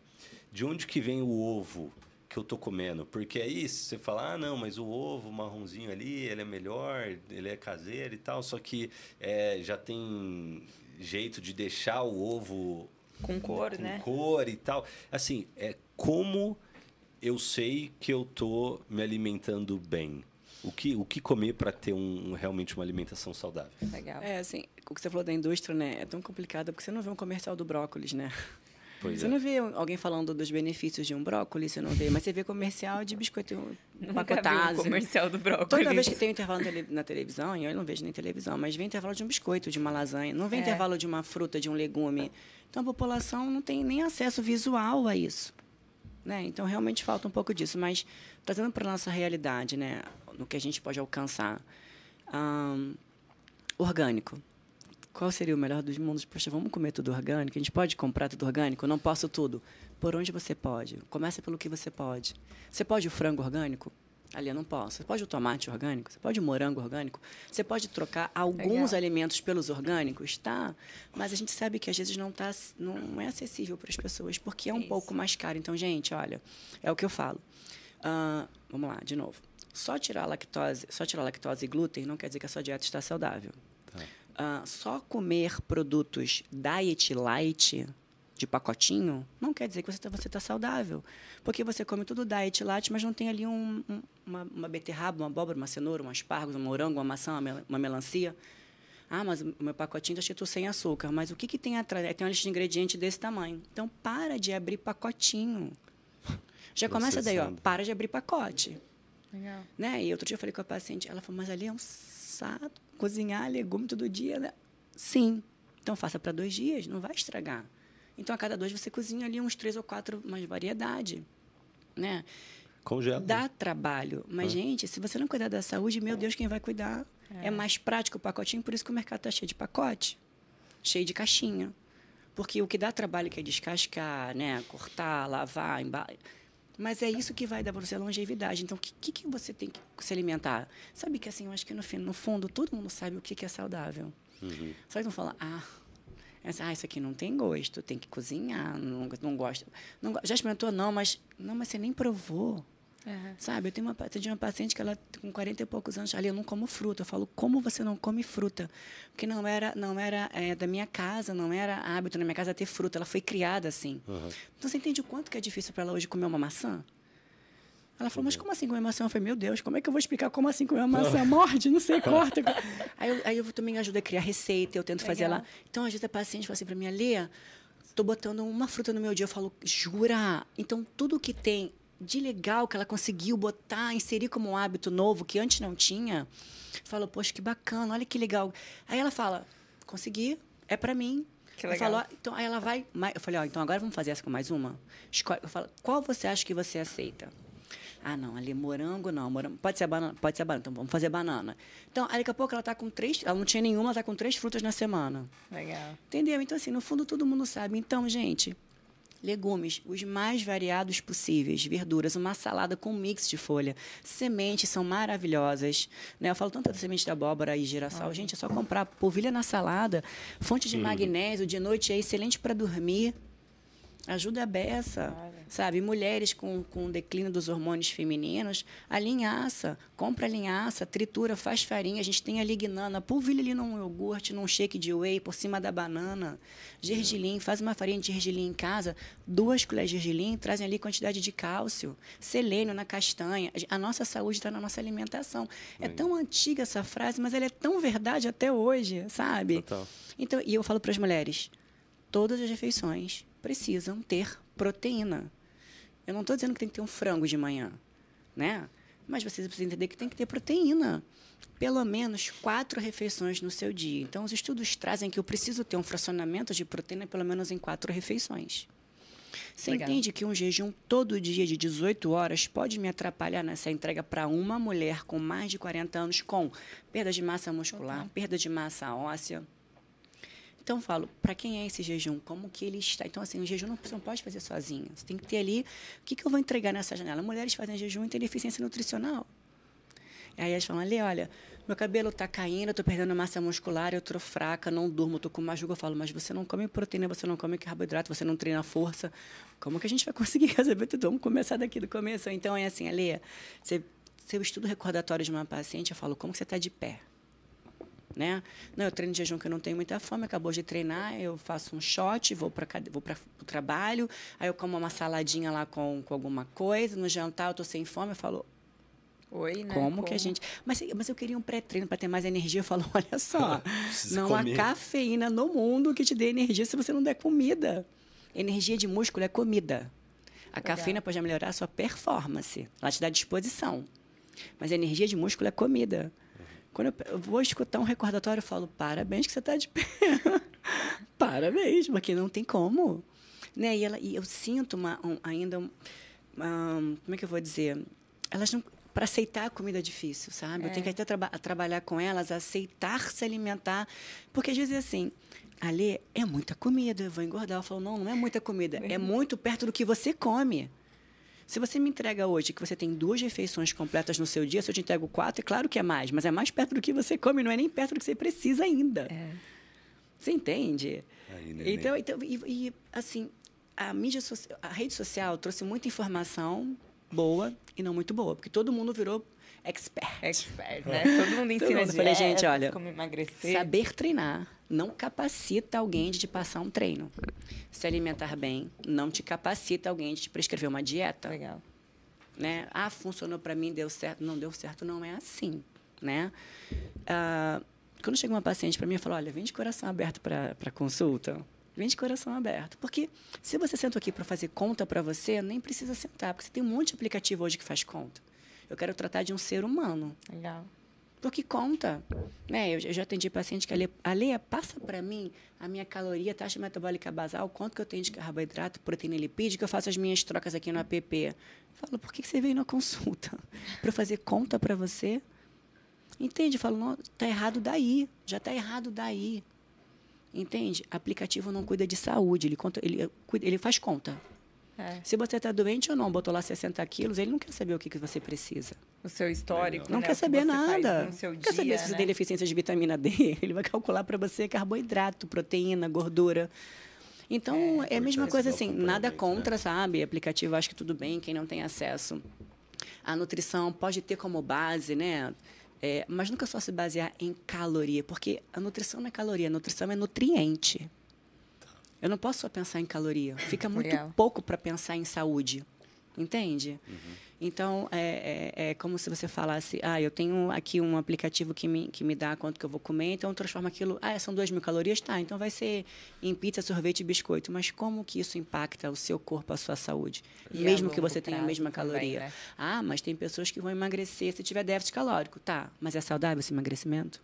Speaker 2: de onde que vem o ovo que eu tô comendo. Porque aí você fala, ah, não, mas o ovo marronzinho ali, ele é melhor, ele é caseiro e tal, só que é, já tem jeito de deixar o ovo
Speaker 1: com cor,
Speaker 2: com
Speaker 1: né?
Speaker 2: cor e tal. Assim, é como eu sei que eu tô me alimentando bem. O que, o que comer para ter um, realmente uma alimentação saudável?
Speaker 3: Legal. É, assim, o que você falou da indústria, né? É tão complicado porque você não vê um comercial do brócolis, né?
Speaker 2: Pois
Speaker 3: você
Speaker 2: é.
Speaker 3: não vê alguém falando dos benefícios de um brócolis, você não vê, mas você vê comercial de biscoito empacotado.
Speaker 1: comercial do brócolis.
Speaker 3: Toda vez que tem um intervalo na televisão, e eu não vejo nem televisão, mas vem intervalo de um biscoito, de uma lasanha, não vem é. intervalo de uma fruta, de um legume. Então a população não tem nem acesso visual a isso. Né? Então realmente falta um pouco disso, mas trazendo para a nossa realidade, né? No que a gente pode alcançar. Um, orgânico qual seria o melhor dos mundos? Poxa, vamos comer tudo orgânico? A gente pode comprar tudo orgânico? Eu não posso tudo. Por onde você pode? Começa pelo que você pode. Você pode o frango orgânico? Ali eu não posso. Você pode o tomate orgânico? Você pode o morango orgânico? Você pode trocar alguns Legal. alimentos pelos orgânicos? Tá. Mas a gente sabe que às vezes não, tá, não é acessível para as pessoas, porque é um Isso. pouco mais caro. Então, gente, olha, é o que eu falo. Uh, vamos lá, de novo. Só tirar lactose, só tirar lactose e glúten não quer dizer que a sua dieta está saudável uh, só comer produtos diet light de pacotinho não quer dizer que você está você tá saudável. Porque você come tudo diet light, mas não tem ali um, um, uma, uma beterraba, uma abóbora, uma cenoura, um aspargo, um morango, uma maçã, uma, mel uma melancia. Ah, mas o meu pacotinho está escrito sem açúcar. Mas o que, que tem atrás? Tem uma lista de ingredientes desse tamanho. Então, para de abrir pacotinho. Já começa daí, ó. Para de abrir pacote. Legal. Né? E outro dia eu falei com a paciente, ela falou, mas ali é um saco cozinhar legume todo dia, né? Sim. Então faça para dois dias, não vai estragar. Então a cada dois você cozinha ali uns três ou quatro, mais variedade, né?
Speaker 2: Congela.
Speaker 3: Dá trabalho, mas ah. gente, se você não cuidar da saúde, meu Deus, quem vai cuidar? É, é mais prático o pacotinho, por isso que o mercado está cheio de pacote, cheio de caixinha. Porque o que dá trabalho que é descascar, né, cortar, lavar, embalar, mas é isso que vai dar para você longevidade. Então, o que, que, você tem que se alimentar? Sabe que assim, eu acho que no, no fundo todo mundo sabe o que, que é saudável. Uhum. Só que não fala, ah, essa, ah, isso aqui não tem gosto, tem que cozinhar, não, não gosta. Não, já experimentou? Não, mas não, mas você nem provou. Uhum. Sabe, eu tenho uma, eu tenho uma paciente que ela com 40 e poucos anos, ali eu não como fruta. Eu falo, como você não come fruta? Porque não era, não era é, da minha casa, não era hábito na minha casa ter fruta. Ela foi criada assim. Uhum. Então você entende o quanto que é difícil para ela hoje comer uma maçã? Ela falou, mas como assim comer maçã? Eu falei, meu Deus, como é que eu vou explicar como assim comer uma maçã? Morde, não sei, corta. aí, eu, aí eu também ajudo a criar receita, eu tento Legal. fazer lá. Então, às vezes a paciente fala assim para mim, Lê, estou botando uma fruta no meu dia. Eu falo, jura? Então, tudo que tem de legal que ela conseguiu botar, inserir como um hábito novo que antes não tinha. Falou, poxa, que bacana, olha que legal. Aí ela fala, consegui, é para mim.
Speaker 1: Que legal.
Speaker 3: falo, ó, então aí ela vai. Eu falei, ó, então agora vamos fazer essa com mais uma? Escolhe- Eu falo, qual você acha que você aceita? Ah, não, ali morango não. Morango, pode ser banana, pode ser banana, então vamos fazer banana. Então, aí daqui a pouco ela tá com três, ela não tinha nenhuma, ela tá com três frutas na semana.
Speaker 1: Legal.
Speaker 3: Entendeu? Então, assim, no fundo todo mundo sabe. Então, gente, legumes, os mais variados possíveis, verduras, uma salada com mix de folha. Sementes são maravilhosas. Né? Eu falo tanto da semente de abóbora e girassol. Gente, é só comprar polvilha na salada. Fonte de magnésio, de noite é excelente para dormir. Ajuda a beça, sabe? Mulheres com, com declínio dos hormônios femininos, a linhaça. Compra a linhaça, tritura, faz farinha. A gente tem a lignana, polvilha ali num iogurte, num shake de whey, por cima da banana. Gergelim, faz uma farinha de gergelim em casa. Duas colheres de gergelim trazem ali quantidade de cálcio. Selênio na castanha. A nossa saúde está na nossa alimentação. É tão antiga essa frase, mas ela é tão verdade até hoje, sabe?
Speaker 2: Total.
Speaker 3: Então, e eu falo para as mulheres, todas as refeições precisam ter proteína. Eu não estou dizendo que tem que ter um frango de manhã, né? Mas vocês precisam entender que tem que ter proteína. Pelo menos quatro refeições no seu dia. Então, os estudos trazem que eu preciso ter um fracionamento de proteína pelo menos em quatro refeições. Você
Speaker 1: Legal.
Speaker 3: entende que um jejum todo dia de 18 horas pode me atrapalhar nessa entrega para uma mulher com mais de 40 anos com perda de massa muscular, perda de massa óssea, então, eu falo, para quem é esse jejum? Como que ele está? Então, assim, o jejum não, você não pode fazer sozinho. Você tem que ter ali, o que, que eu vou entregar nessa janela? Mulheres fazem jejum e têm deficiência nutricional. E aí elas falam, ali, olha, meu cabelo está caindo, eu estou perdendo massa muscular, eu estou fraca, não durmo, estou com uma julga. Eu falo, mas você não come proteína, você não come carboidrato, você não treina força. Como que a gente vai conseguir resolver tudo? Vamos começar daqui do começo. Então, é assim, Ali, seu estudo recordatório de uma paciente, eu falo, como você está de pé? Né? Não, eu treino de jejum que eu não tenho muita fome, acabou de treinar, eu faço um shot, vou para vou para o trabalho, aí eu como uma saladinha lá com, com alguma coisa, no jantar eu tô sem fome, eu falo,
Speaker 1: Oi, né?
Speaker 3: como, que a gente... Mas, mas eu queria um pré-treino para ter mais energia, eu falo, olha só, não
Speaker 2: comer.
Speaker 3: há cafeína no mundo que te dê energia se você não der comida. Energia de músculo é comida. A cafeína pode melhorar a sua performance, ela te dá disposição. Mas a energia de músculo é comida. Quando eu, vou escutar um recordatório, eu falo, parabéns que você está de pé. parabéns, porque não tem como. Né? E, ela, e eu sinto uma, um- ainda, um, um, como é que eu vou dizer? Elas não... Para aceitar a comida é difícil, sabe? Eu tenho que até traba trabalhar com elas, aceitar se alimentar. Porque às vezes é assim, Ali, é muita comida, eu vou engordar. Eu falo, não, não é muita comida, é muito perto do que você come. Se você me entrega hoje que você tem duas refeições completas no seu dia, se eu te entrego quatro, é claro que é mais, mas é mais perto do que você come, não é nem perto do que você precisa ainda.
Speaker 1: É.
Speaker 3: Você entende?
Speaker 2: Aí, neném.
Speaker 3: então, então e, e, assim, a mídia social, a rede social trouxe muita informação boa e não muito boa, porque todo mundo virou expert.
Speaker 1: Expert, né? Todo mundo ensina
Speaker 3: mundo. Eu falei, gente,
Speaker 1: dietas,
Speaker 3: olha,
Speaker 1: como emagrecer.
Speaker 3: Saber treinar não capacita alguém de te passar um treino. Se alimentar bem não te capacita alguém de te prescrever uma dieta
Speaker 1: Legal.
Speaker 3: né? Ah, funcionou para mim, deu certo. Não deu certo, não é assim, né? Ah, quando chega uma paciente para mim e fala, olha, vem de coração aberto para consulta. Vem de coração aberto. Porque se você senta aqui para fazer conta para você, nem precisa sentar, porque você tem um monte de aplicativo hoje que faz conta. Eu quero tratar de um ser humano.
Speaker 1: Legal.
Speaker 3: Porque conta. Né? Eu, eu já atendi paciente que a passa para mim a minha caloria, taxa metabólica basal, quanto que eu tenho de carboidrato, proteína e lipídica, eu faço as minhas trocas aqui no app. Eu falo, por que que você veio na consulta? Para fazer conta para você? Entende? Eu falo, não, tá errado daí. Já está errado daí. Entende? Aplicativo não cuida de saúde, ele, conta, ele, cuida- ele faz conta.
Speaker 1: É.
Speaker 3: Se você está doente ou não, botou lá 60 quilos, ele não quer saber o que, que você precisa.
Speaker 1: O seu histórico,
Speaker 3: Não
Speaker 1: né?
Speaker 3: quer saber nada. Não quer
Speaker 1: dia,
Speaker 3: saber se você
Speaker 1: né?
Speaker 3: tem deficiência de vitamina D. Ele vai calcular para você carboidrato, proteína, gordura. Então, é, a mesma coisa assim, nada
Speaker 2: acompanhamento,
Speaker 3: contra, sabe? Aplicativo, acho que tudo bem, quem não tem acesso. A nutrição pode ter como base, né? É, mas nunca só se basear em caloria, porque a nutrição não é caloria, a nutrição é nutriente. Eu não posso só pensar em caloria. Fica muito
Speaker 1: Legal.
Speaker 3: pouco para pensar em saúde. Entende? Então, é, é- é como se você falasse, ah, eu tenho aqui um aplicativo que me, que me dá quanto que eu vou comer, então transforma aquilo, ah, são duas mil calorias? Tá, então vai ser em pizza, sorvete e biscoito. Mas como que isso impacta o seu corpo, a sua saúde?
Speaker 1: E
Speaker 3: Mesmo que você tenha a mesma
Speaker 1: também,
Speaker 3: caloria.
Speaker 1: né?
Speaker 3: Ah, mas tem pessoas que vão emagrecer se tiver déficit calórico. Tá, mas é saudável esse emagrecimento?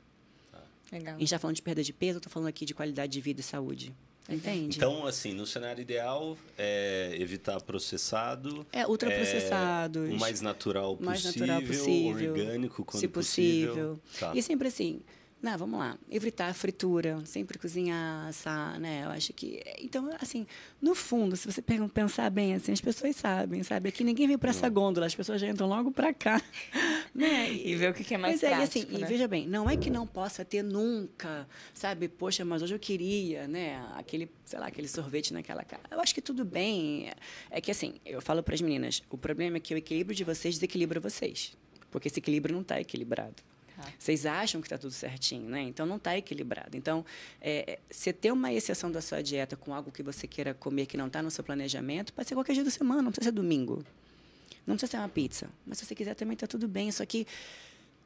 Speaker 1: Legal.
Speaker 3: A gente está falando de perda de peso, eu estou falando aqui de qualidade de vida e saúde. Entende?
Speaker 2: Então, assim, no cenário ideal, é evitar processado.
Speaker 3: É, ultraprocessados.
Speaker 2: É, o mais natural possível,
Speaker 3: mais natural possível,
Speaker 2: orgânico quando
Speaker 3: se possível.
Speaker 2: possível. Tá.
Speaker 3: E sempre assim, não, vamos lá, evitar a fritura, sempre cozinhar, assar, né? Eu acho que. Então, assim, no fundo, se você pensar bem, assim, as pessoas sabem, sabe? Aqui ninguém vem para essa gôndola, as pessoas já entram logo para cá. Né?
Speaker 1: E, e ver o que é mais
Speaker 3: pois
Speaker 1: prático,
Speaker 3: é, e, assim,
Speaker 1: né?
Speaker 3: e veja bem, não é que não possa ter nunca, sabe? Poxa, mas hoje eu queria, né? Aquele, sei lá, aquele sorvete naquela cara. Eu acho que tudo bem. É que, assim, eu falo para as meninas, o problema é que o equilíbrio de vocês desequilibra vocês. Porque esse equilíbrio não está equilibrado.
Speaker 1: Tá.
Speaker 3: Vocês acham que está tudo certinho, né? Então não está equilibrado. Então, é, você ter uma exceção da sua dieta com algo que você queira comer que não está no seu planejamento, pode ser qualquer dia da semana, não precisa ser domingo. Não precisa ser uma pizza. Mas se você quiser também está tudo bem. Só que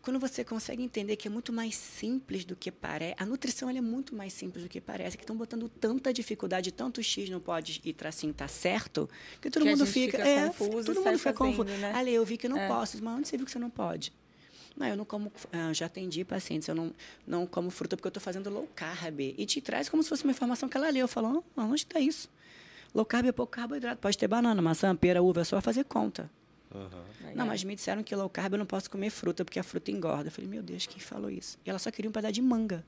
Speaker 3: quando você consegue entender que é muito mais simples do que parece, a nutrição é muito mais simples do que parece, que estão botando tanta dificuldade, tanto X não pode e tracinho tá certo, que todo
Speaker 1: Que
Speaker 3: mundo fica,
Speaker 1: fica
Speaker 3: é,
Speaker 1: confuso
Speaker 3: todo mundo fica
Speaker 1: fazendo,
Speaker 3: confuso.
Speaker 1: né?
Speaker 3: Ali eu vi que eu não
Speaker 1: É.
Speaker 3: posso, mas onde você viu que você não pode? Não, eu não como, ah, já atendi pacientes, eu não, não como fruta porque eu estou fazendo low carb. E te traz como se fosse uma informação que ela leu. Eu falo, ah, onde está isso? Low carb é pouco carboidrato. Pode ter banana, maçã, pera, uva, é só fazer conta.
Speaker 2: Aham.
Speaker 3: Não, mas me disseram que low carb eu não posso comer fruta porque a fruta engorda. Eu falei, meu Deus, quem falou isso? E ela só queria um pedaço de manga.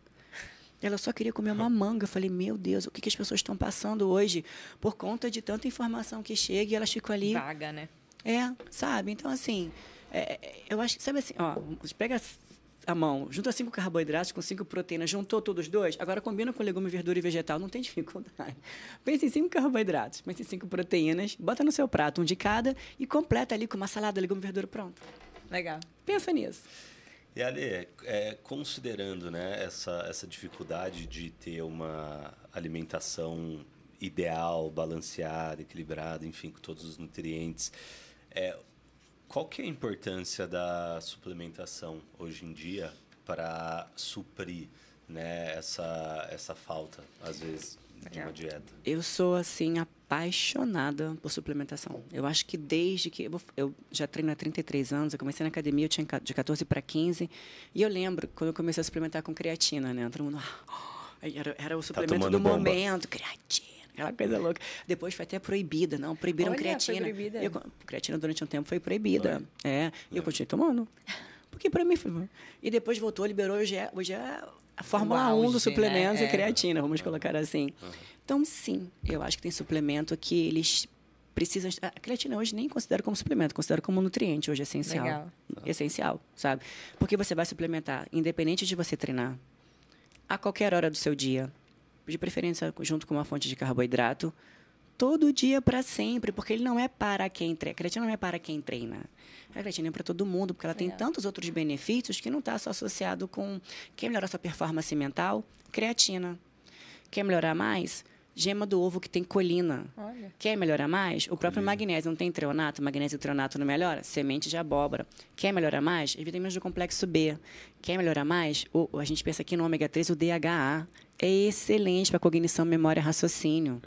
Speaker 3: Ela só queria comer uma manga. Eu falei, meu Deus, o que, que as pessoas estão passando hoje por conta de tanta informação que chega e elas ficam ali.
Speaker 1: Vaga, né?
Speaker 3: É, sabe? Então, assim, é, é, eu acho que, sabe assim, ó, você pega a mão, junta cinco carboidratos com cinco proteínas, juntou todos os dois, agora combina com legume, verdura e vegetal, não tem dificuldade. Pensa em cinco carboidratos, pensa em cinco proteínas, bota no seu prato um de cada e completa ali com uma salada, legume, verdura, pronto.
Speaker 1: Legal.
Speaker 3: Pensa nisso.
Speaker 2: E Ali, é, considerando né, essa, essa dificuldade de ter uma alimentação ideal, balanceada, equilibrada, enfim, com todos os nutrientes, é, qual que é a importância da suplementação hoje em dia para suprir né, essa, essa falta, às vezes, de uma dieta?
Speaker 3: Eu sou, assim, apaixonada por suplementação. Eu acho que desde que. Eu, eu já treino há 33 anos, eu comecei na academia, eu tinha de 14 para 15. E eu lembro quando eu comecei a suplementar com creatina, né? Todo mundo. "Ah, Era, era o suplemento
Speaker 2: tomando
Speaker 3: do
Speaker 2: bomba."
Speaker 3: momento, creatina. Aquela coisa louca. Depois foi até proibida, não. Proibiram
Speaker 1: Olha, foi
Speaker 3: creatina.
Speaker 1: proibida?
Speaker 3: Eu, creatina durante um tempo foi proibida. É. E eu continuei tomando. Porque para mim foi. E depois voltou, liberou. Hoje é, hoje é a Fórmula
Speaker 1: O
Speaker 3: 1
Speaker 1: auge,
Speaker 3: dos suplementos
Speaker 1: né?
Speaker 3: e
Speaker 1: É.
Speaker 3: creatina, vamos colocar assim. Então, sim, eu acho que tem suplemento que eles precisam. A creatina hoje nem considero como suplemento, considero como nutriente hoje essencial.
Speaker 1: Legal.
Speaker 3: Essencial, sabe? Porque você vai suplementar, independente de você treinar, a qualquer hora do seu dia, de preferência junto com uma fonte de carboidrato, todo dia para sempre, porque ele não é para quem treina. A creatina não é para quem treina. A creatina é para todo mundo, porque ela tem
Speaker 1: Legal.
Speaker 3: tantos outros benefícios que não está só associado com quer melhorar sua performance mental, creatina. Quer melhorar mais? Gema do ovo que tem colina.
Speaker 1: Olha.
Speaker 3: Quer melhorar mais? O próprio magnésio não tem treonato, magnésio e treonato não melhora? Semente de abóbora. Quer melhorar mais? As vitaminas do complexo B. Quer melhorar mais? O, a gente pensa aqui no ômega 3, o DHA. É excelente para cognição, memória, raciocínio.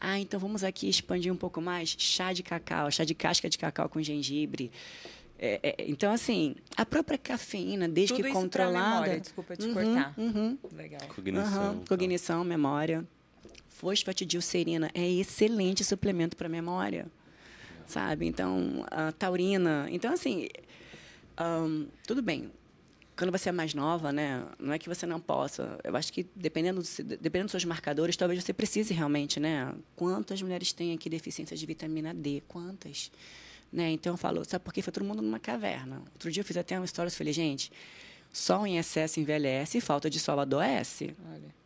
Speaker 3: Ah, então vamos aqui expandir um pouco mais. Chá de cacau, chá de casca de cacau com gengibre. É, é, então, assim, a própria cafeína, desde
Speaker 1: Tudo
Speaker 3: que controlada.
Speaker 1: memória, desculpa te
Speaker 3: Uhum,
Speaker 1: cortar.
Speaker 3: uhum.
Speaker 1: Legal.
Speaker 2: Cognição.
Speaker 3: Aham, Cognição, memória. Fosfatidilcerina é excelente suplemento para memória, sabe? Então, a taurina. Então, assim, ahn, tudo bem. Quando você é mais nova, né? Não é que você não possa. Eu acho que dependendo, do dependendo dos seus marcadores, talvez você precise realmente, né? Quantas mulheres têm aqui deficiência de vitamina D? Quantas? Né? Então eu falo, sabe por quê? Foi todo mundo numa caverna. Outro dia eu fiz até uma história, eu falei, gente, sol em excesso envelhece e falta de sol adoece
Speaker 1: Olha.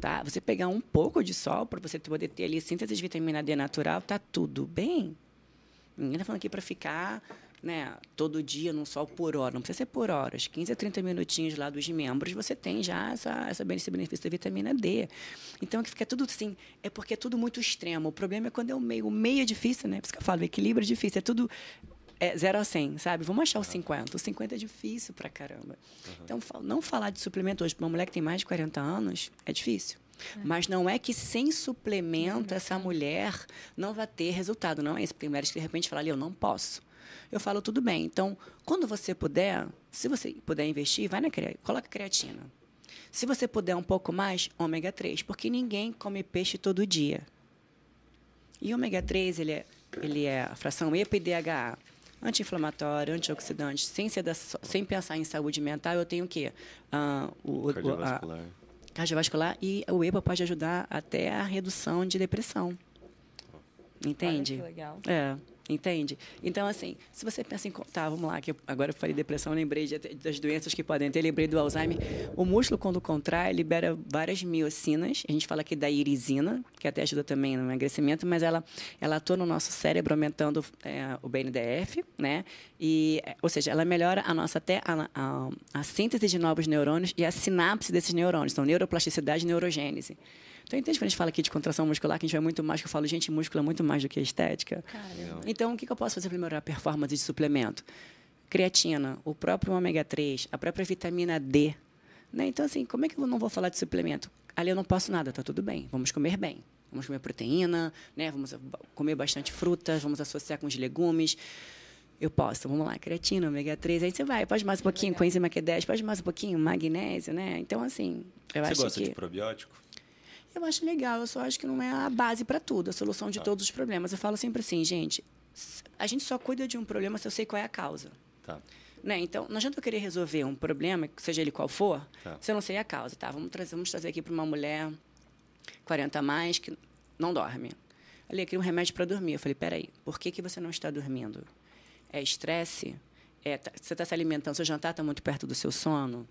Speaker 3: Tá? Você pegar um pouco de sol para você poder ter ali síntese de vitamina D natural, tá tudo bem. Ninguém tá falando aqui para ficar, né, todo dia num sol por hora, não precisa ser por horas. 15 a 30 minutinhos lá dos membros, você tem já essa, essa, esse benefício da vitamina D. Então, que fica tudo assim, é porque é tudo muito extremo. O problema é quando é o meio. O meio é difícil, né? Por isso que eu falo, o equilíbrio é difícil. É tudo é 0 a 100, sabe? Vamos achar o 50. O 50 é difícil pra caramba. Então, fa- não falar de suplemento hoje para uma mulher que tem mais de 40 anos é difícil. Mas não é que sem suplemento essa mulher não vai ter resultado. Não é isso. Porque mulheres que de repente falam ali, eu não posso. Eu falo, tudo bem. Então, quando você puder, se você puder investir, vai na crea- coloca creatina. Se você puder um pouco mais, ômega 3, porque ninguém come peixe todo dia. E ômega 3, ele é, ele é a fração EPA e DHA. Anti-inflamatório, antioxidante, sem, ser da, sem pensar em saúde mental, eu tenho o quê? Ah, o,
Speaker 2: cardiovascular.
Speaker 3: a, cardiovascular e o EPA pode ajudar até a redução de depressão. Entende?
Speaker 1: Olha que legal.
Speaker 3: É. Entende? Então, assim, se você pensa em. Tá, vamos lá, que eu, agora eu falei depressão, lembrei de, das doenças que podem ter, lembrei do Alzheimer. O músculo, quando contrai, libera várias miocinas. A gente fala aqui da irisina, que até ajuda também no emagrecimento, mas ela, ela atua no nosso cérebro, aumentando é, o BNDF, né? E, ou seja, ela melhora a nossa até a, a, a síntese de novos neurônios e a sinapse desses neurônios. Então, neuroplasticidade e neurogênese. Então, entende quando a gente fala aqui de contração muscular, que a gente vai muito mais, que eu falo, gente, músculo é muito mais do que estética?
Speaker 1: Caramba.
Speaker 3: Então, o que, que eu posso fazer para melhorar a performance de suplemento? Creatina, o próprio ômega 3, a própria vitamina D. Né? Então, assim, como é que eu não vou falar de suplemento? Ali eu não posso nada, tá tudo bem. Vamos comer bem. Vamos comer proteína, né? vamos comer bastante frutas, vamos associar com os legumes. Eu posso, vamos lá, creatina, ômega 3, aí você vai, pode mais um pouquinho, coenzima Q10, pode mais um pouquinho, magnésio, né? Então, assim, eu
Speaker 2: Você
Speaker 3: acho
Speaker 2: gosta
Speaker 3: que...
Speaker 2: de probiótico?
Speaker 3: Eu acho legal, eu só acho que não é a base para tudo, a solução
Speaker 2: Tá.
Speaker 3: de todos os problemas. Eu falo sempre assim, gente, a gente só cuida de um problema se eu sei qual é a causa.
Speaker 2: Tá.
Speaker 3: Né? Então, não adianta eu querer resolver um problema, seja ele qual for,
Speaker 2: Tá.
Speaker 3: se eu não sei a causa. Tá, vamos trazer, vamos trazer aqui para uma mulher 40 a mais que não dorme. Ali, eu queria um remédio para dormir. Eu falei, peraí, por que, que você não está dormindo? É estresse? É, tá- você está se alimentando, seu jantar está muito perto do seu sono?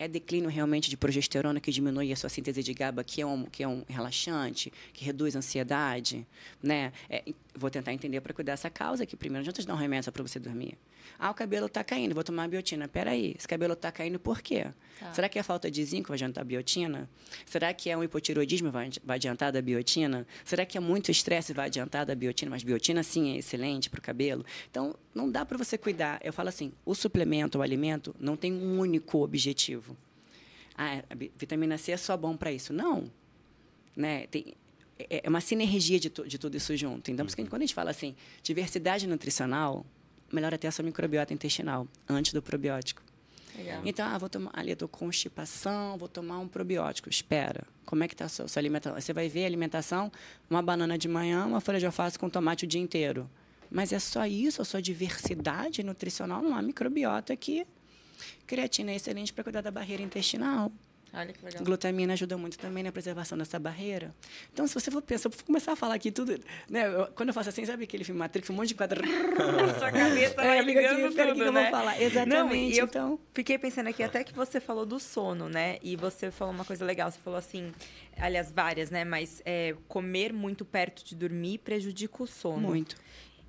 Speaker 3: É declínio realmente de progesterona que diminui a sua síntese de GABA, que é um, que é um relaxante, que reduz a ansiedade? Né? É, vou tentar entender para cuidar dessa causa aqui primeiro. Não adianta dar um remédio para você dormir. Ah, o cabelo está caindo, vou tomar biotina. Peraí, esse cabelo está caindo por quê?
Speaker 1: Tá.
Speaker 3: Será que é falta de zinco vai adiantar a biotina? Será que é um hipotiroidismo vai, vai adiantar da biotina? Será que é muito estresse vai adiantar da biotina? Mas biotina, sim, é excelente para o cabelo. Então, não dá para você cuidar. Eu falo assim, o suplemento, o alimento, não tem um único objetivo. Ah, a bi- vitamina C é só bom para isso. Não. Né? Tem, é é uma sinergia de, tu- de tudo isso junto. Então, que quando a gente fala assim, diversidade nutricional, melhora até a sua microbiota intestinal, antes do probiótico.
Speaker 1: Legal.
Speaker 3: Então, ah, vou tomar, ali com constipação, vou tomar um probiótico. Espera, como é que está a sua, sua alimentação? Você vai ver a alimentação, uma banana de manhã, uma folha de alface com tomate o dia inteiro. Mas é só isso, a sua diversidade nutricional, não há microbiota que creatina é excelente para cuidar da barreira intestinal.
Speaker 1: Olha que legal.
Speaker 3: Glutamina ajuda muito também na preservação dessa barreira. Então, se você for pensar, eu vou começar a falar aqui tudo, né? eu- quando eu faço assim, sabe aquele filme Matrix, um monte de quadro.
Speaker 1: Sua cabeça
Speaker 3: É, aqui,
Speaker 1: ligando
Speaker 3: o que
Speaker 1: tudo,
Speaker 3: que eu
Speaker 1: né?
Speaker 3: vou falar?
Speaker 1: Não,
Speaker 3: Exatamente,
Speaker 1: eu
Speaker 3: então.
Speaker 1: fiquei pensando aqui até que você falou do sono, né? E você falou uma coisa legal. Você falou assim, aliás, várias, né? Mas é, comer muito perto de dormir prejudica o sono.
Speaker 3: Muito.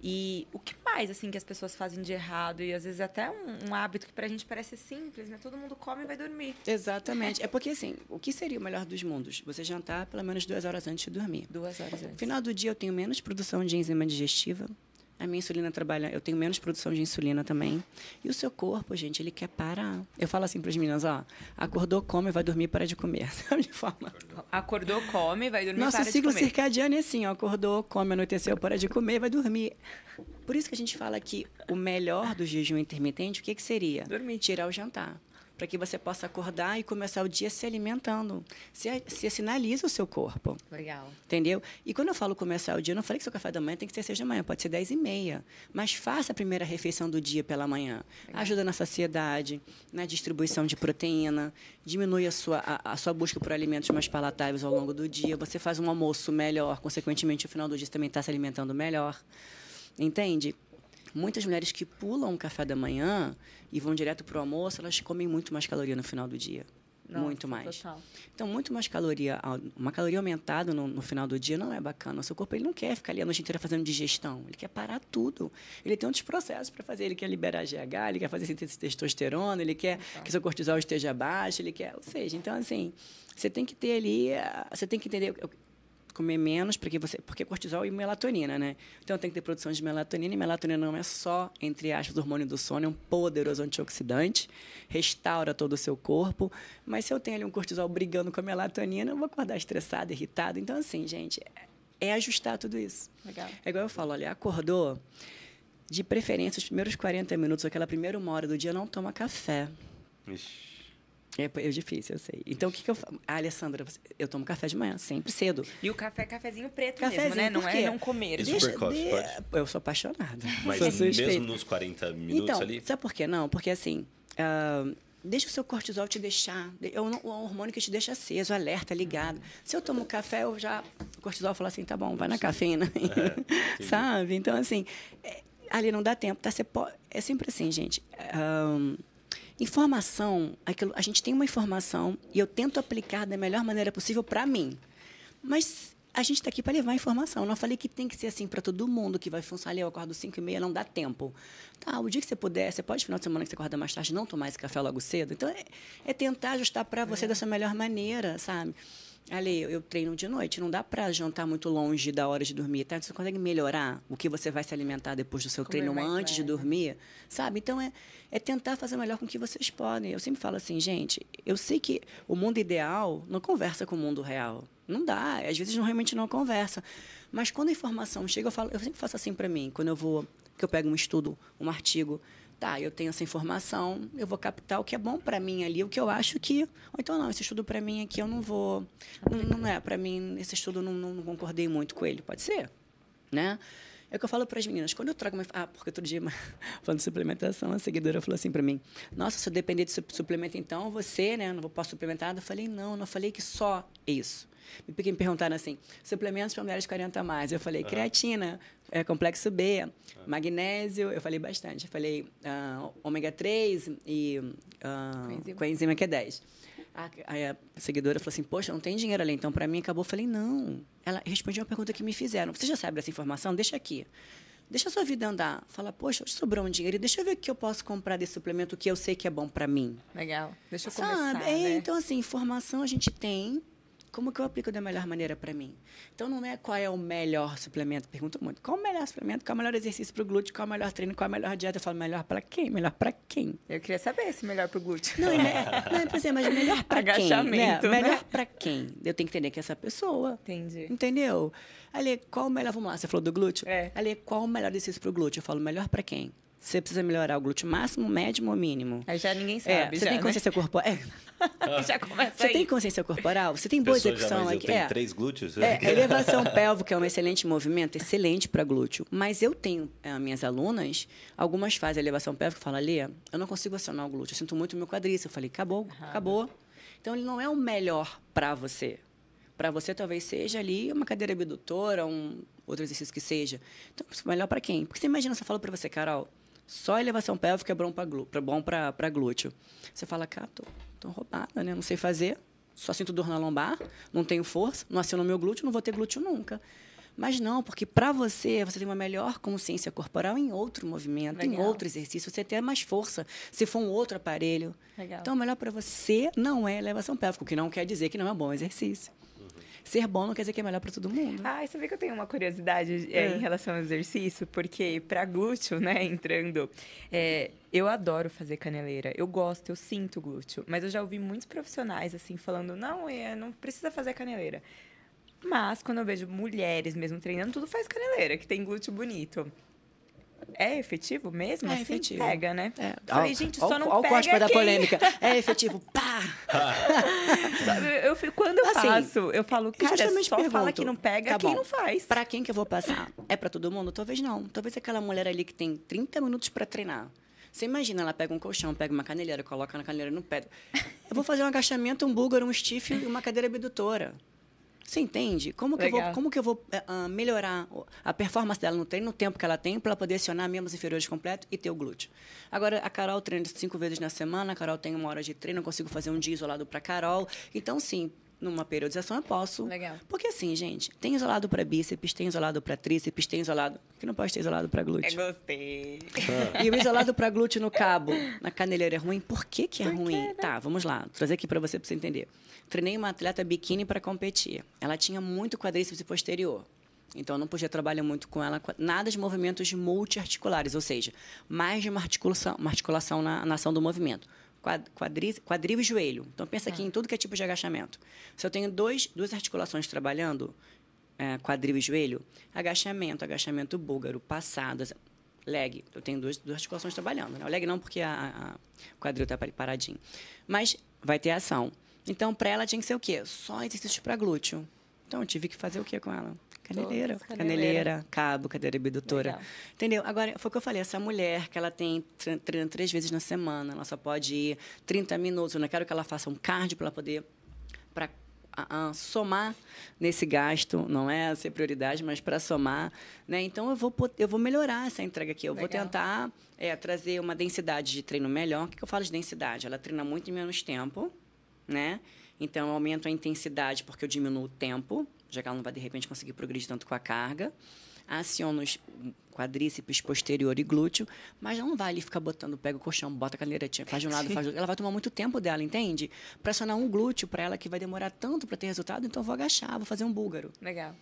Speaker 1: E o que mais, assim, que as pessoas fazem de errado? E às vezes até um, um hábito que pra gente parece simples, né? Todo mundo come e vai dormir.
Speaker 3: Exatamente. É porque, assim, o que seria o melhor dos mundos? Você jantar pelo menos duas horas antes de dormir.
Speaker 1: Duas horas
Speaker 3: No
Speaker 1: antes.
Speaker 3: final do dia, eu tenho menos produção de enzima digestiva. A minha insulina trabalha, eu tenho menos produção de insulina também. E o seu corpo, gente, ele quer parar. Eu falo assim para as meninas, ó, acordou, come, vai dormir, para de comer. Sabe?
Speaker 1: Acordou, come, vai dormir,
Speaker 3: Nosso
Speaker 1: para de
Speaker 3: ciclo
Speaker 1: comer.
Speaker 3: circadiano é assim, ó, acordou, come, anoiteceu, para de comer, vai dormir. Por isso que a gente fala que o melhor do jejum intermitente, o que, que seria?
Speaker 1: Dormir.
Speaker 3: Tirar o jantar. Para que você possa acordar e começar o dia se alimentando. Se, se sinaliza o seu corpo.
Speaker 1: Legal.
Speaker 3: Entendeu? E quando eu falo começar o dia, eu não falei que seu café da manhã tem que ser seis da manhã, pode ser dez e meia. Mas faça a primeira refeição do dia pela manhã. Ajuda na saciedade, na distribuição de proteína, diminui a sua, a, a sua busca por alimentos mais palatáveis ao longo do dia. Você faz um almoço melhor, consequentemente, no final do dia você também está se alimentando melhor. Entende? Muitas mulheres que pulam o café da manhã e vão direto para o almoço, elas comem muito mais caloria no final do dia.
Speaker 1: Nossa,
Speaker 3: muito mais.
Speaker 1: Total.
Speaker 3: Então, muito mais caloria, uma caloria aumentada no, no final do dia não é bacana. O seu corpo ele não quer ficar ali a noite inteira fazendo digestão. Ele quer parar tudo. Ele tem outros processos para fazer. Ele quer liberar GH, ele quer fazer síntese de testosterona, ele quer que seu cortisol esteja baixo, ele quer... Ou seja, então, assim, você tem que ter ali... ah, Você tem que entender... Comer menos, porque você porque cortisol e melatonina, né? Então tem que ter produção de melatonina, e melatonina não é só, entre aspas, o hormônio do sono, é um poderoso antioxidante, restaura todo o seu corpo. Mas se eu tenho ali um cortisol brigando com a melatonina, eu vou acordar estressado, irritado. Então, assim, gente, é, é ajustar tudo isso.
Speaker 1: Legal.
Speaker 3: É igual eu falo, olha, acordou, de preferência, os primeiros 40 minutos, aquela primeira uma hora do dia, não toma café.
Speaker 2: Ixi.
Speaker 3: É, é difícil, eu sei. Então, o que, que eu faço? Ah, Alessandra, eu tomo café de manhã, sempre cedo.
Speaker 1: E o café é cafezinho preto
Speaker 3: Cafezinho,
Speaker 1: mesmo, né? Não
Speaker 3: por
Speaker 1: é
Speaker 3: quê?
Speaker 1: não comer.
Speaker 3: Deixa-
Speaker 2: Super coffee,
Speaker 3: de-? Eu sou apaixonada.
Speaker 2: Mas
Speaker 3: sou suspeita.
Speaker 2: mesmo nos 40 minutos
Speaker 3: então,
Speaker 2: ali.
Speaker 3: sabe por quê? Não, porque assim, ah, deixa o seu cortisol te deixar, é um, um hormônio que te deixa aceso, alerta, ligado. Se eu tomo café, eu já, o cortisol fala assim, tá bom, vai na cafeína,
Speaker 2: entendi.
Speaker 3: sabe? Então, assim, é, ali não dá tempo, tá? Você pode, é sempre assim, gente. ah, informação, aquilo, a gente tem uma informação e eu tento aplicar da melhor maneira possível para mim. Mas a gente está aqui para levar informação. Eu não falei que tem que ser assim para todo mundo, que vai funcionar eu acordo 5 e meia, não dá tempo. Tá, o dia que você puder, você pode, final de semana que você acorda mais tarde, não tomar esse café logo cedo. Então, é, é tentar ajustar para você dessa melhor maneira, sabe? Ali, eu treino de noite, não dá para jantar muito longe da hora de dormir, tá? Você consegue melhorar o que você vai se alimentar depois do seu
Speaker 1: Comer
Speaker 3: treino antes de dormir, sabe? Então, é, é tentar fazer melhor com o que vocês podem. Eu sempre falo assim, gente, eu sei que o mundo ideal não conversa com o mundo real. Não dá, às vezes não, realmente não conversa. Mas quando a informação chega, eu, falo, eu sempre faço assim para mim, quando eu vou, que eu pego um estudo, um artigo, tá, eu tenho essa informação, eu vou captar o que é bom para mim ali, o que eu acho que, ou então não, esse estudo para mim aqui eu não vou, não, não é para mim, esse estudo não, não, não concordei muito com ele, pode ser, né? É o que eu falo para as meninas. Quando eu trago uma. Ah, porque outro dia, falando de suplementação, a seguidora falou assim para mim: Nossa, se eu depender de sup- suplemento, então você, né? Não posso suplementar. Eu falei: Não, não falei que só isso. Me perguntaram assim: suplementos para mulheres 40 a mais. Eu falei: creatina, é, complexo B, magnésio. Eu falei bastante. Eu falei ah, ômega 3 e ah,
Speaker 1: Coenzima.
Speaker 3: coenzima Q10. A, aí a seguidora falou assim: Poxa, não tem dinheiro ali, então para mim acabou. Eu falei: Não. Ela respondeu uma pergunta que me fizeram: Você já sabe dessa informação? Deixa aqui. Deixa a sua vida andar. Fala: Poxa, sobrou um dinheiro, deixa eu ver o que eu posso comprar desse suplemento que eu sei que é bom para mim.
Speaker 1: Legal. Deixa eu
Speaker 3: Sabe?
Speaker 1: começar,
Speaker 3: É,
Speaker 1: né?
Speaker 3: Então, assim, informação a gente tem. Como que eu aplico da melhor maneira para mim? Então, não é qual é o melhor suplemento. Pergunto muito. Qual o melhor suplemento? Qual é o melhor exercício para o glúteo? Qual é o melhor treino? Qual é a melhor dieta? Eu falo, melhor para quem? Melhor para quem?
Speaker 1: Eu queria saber se melhor pro glúteo.
Speaker 3: Não, né? não, pois é, mas melhor para quem? Né?
Speaker 1: Agachamento, né?
Speaker 3: Melhor para quem? Eu tenho que entender que é essa pessoa.
Speaker 1: Entendi.
Speaker 3: Entendeu? Ali, qual o melhor? Vamos lá, você falou do glúteo?
Speaker 1: É.
Speaker 3: Ali, qual o melhor exercício para o glúteo? Eu falo, melhor para quem? Você precisa melhorar o glúteo máximo, médio ou mínimo?
Speaker 1: Aí já ninguém
Speaker 3: É,
Speaker 1: sabe,
Speaker 3: você
Speaker 1: já,
Speaker 3: tem
Speaker 1: né?
Speaker 3: consciência corporal? É,
Speaker 1: já começa
Speaker 3: você
Speaker 1: aí.
Speaker 3: tem consciência corporal? Você tem boa
Speaker 2: Pessoa já,
Speaker 3: execução
Speaker 2: eu
Speaker 3: aqui?
Speaker 2: tenho
Speaker 3: É.
Speaker 2: três glúteos.
Speaker 3: É, elevação pélvica é um excelente movimento, excelente para glúteo. Mas eu tenho é, minhas alunas, algumas fazem elevação pélvica e falam, Lê, eu não consigo acionar o glúteo, eu sinto muito o meu quadríceps. Eu falei, acabou, acabou. Então, ele não é o melhor para você. Para você, talvez seja ali uma cadeira abdutora, um outro exercício que seja. Então, melhor para quem? Porque você imagina, você fala para você, Carol, só elevação pélvica é bom para glú bom para glúteo. Você fala, cara, tô, tô roubada, né? Não sei fazer, só sinto dor na lombar, não tenho força, não aciono meu glúteo, não vou ter glúteo nunca. Mas não, porque para você, você tem uma melhor consciência corporal em outro movimento, em
Speaker 1: Legal.
Speaker 3: outro exercício, você tem mais força, se for um outro aparelho.
Speaker 1: Legal.
Speaker 3: Então, o melhor para você não é elevação pélvica, o que não quer dizer que não é um bom exercício. Ser bom não quer dizer que é melhor para todo mundo.
Speaker 1: Ah, você vê que eu tenho uma curiosidade é,
Speaker 3: É.
Speaker 1: em relação ao exercício, porque para glúteo, né, entrando, é, eu adoro fazer caneleira, eu gosto, eu sinto glúteo, mas eu já ouvi muitos profissionais assim falando, não, é, não precisa fazer caneleira. Mas quando eu vejo mulheres mesmo treinando, tudo faz caneleira, que tem glúteo bonito. É efetivo mesmo?
Speaker 3: É
Speaker 1: assim?
Speaker 3: efetivo.
Speaker 1: Pega, né?
Speaker 3: É.
Speaker 1: Falei, gente,
Speaker 3: ó,
Speaker 1: só não
Speaker 3: ó o
Speaker 1: pega
Speaker 3: cospe da
Speaker 1: quem-
Speaker 3: polêmica. É efetivo. Pá!
Speaker 1: Eu, fico- quando eu
Speaker 3: Assim,
Speaker 1: faço, eu falo, cara,
Speaker 3: justamente
Speaker 1: só fala
Speaker 3: pergunto,
Speaker 1: que não pega
Speaker 3: tá
Speaker 1: quem
Speaker 3: bom.
Speaker 1: não faz.
Speaker 3: Pra quem que eu vou passar? É pra todo mundo? Talvez não. Talvez aquela mulher ali que tem 30 minutos pra treinar. Você imagina, ela pega um colchão, pega uma caneleira, coloca na caneleira no pé. Eu vou fazer um agachamento, um búlgaro, um stiff e uma cadeira abdutora. Você entende? Como que eu vou, como que eu vou ah, melhorar a performance dela no treino, no tempo que ela tem, para ela poder acionar membros inferiores completos e ter o glúteo? Agora, a Carol treina cinco vezes na semana, a Carol tem uma hora de treino, eu consigo fazer um dia isolado para Carol. Então, sim, numa periodização eu posso.
Speaker 1: Legal.
Speaker 3: Porque assim, gente, tem isolado para bíceps, tem isolado para tríceps, tem isolado. Por que não pode ter isolado para
Speaker 1: É,
Speaker 3: glúteo?
Speaker 1: gostei.
Speaker 3: E o isolado para glúteo no cabo, na caneleira é ruim? Por que, que é
Speaker 1: Por
Speaker 3: ruim?
Speaker 1: né?
Speaker 3: Tá, vamos lá. Vou trazer aqui para você, para você entender. Treinei uma atleta biquíni para competir. Ela tinha muito quadríceps posterior. Então, eu não podia trabalhar muito com ela, nada de movimentos multiarticulares, ou seja, mais de uma articulação, uma articulação na, na ação do movimento. Quad- Quadri, quadril e joelho. Então, pensa aqui em tudo que é tipo de agachamento. Se eu tenho dois, duas articulações trabalhando, é, quadril e joelho, agachamento, agachamento búlgaro, passadas, leg. Eu tenho duas, duas articulações trabalhando. Né? O leg não, porque a, a- quadril está paradinho. Mas vai ter ação. Então, para ela tinha que ser o quê? Só exercício para glúteo. Então, eu tive que fazer o quê com ela? Caneleira.
Speaker 1: Todas,
Speaker 3: Caneleira,
Speaker 1: caneleira.
Speaker 3: cabo, cadeira abdutora.
Speaker 1: Legal.
Speaker 3: Entendeu? Agora, foi o que eu falei, essa mulher que ela tem tre- treina três vezes na semana, ela só pode ir 30 minutos. Eu não quero que ela faça um cardio para ela poder para somar nesse gasto, não é ser prioridade, mas para somar, né? Então eu vou eu vou melhorar essa entrega aqui. Eu vou
Speaker 1: Legal.
Speaker 3: tentar é, trazer uma densidade de treino melhor. O que, que eu falo de densidade? Ela treina muito em menos tempo, né? Então eu aumento a intensidade porque eu diminuo o tempo, já que ela não vai de repente conseguir progredir tanto com a carga. Aciono os quadríceps posterior e glúteo, mas ela não vai ali ficar botando, pega o colchão, bota a cadeira, tira, faz de um lado, faz do outro. Ela vai tomar muito tempo dela, entende? Para acionar um glúteo para ela que vai demorar tanto para ter resultado, então eu vou agachar, vou fazer um búlgaro
Speaker 1: Legal.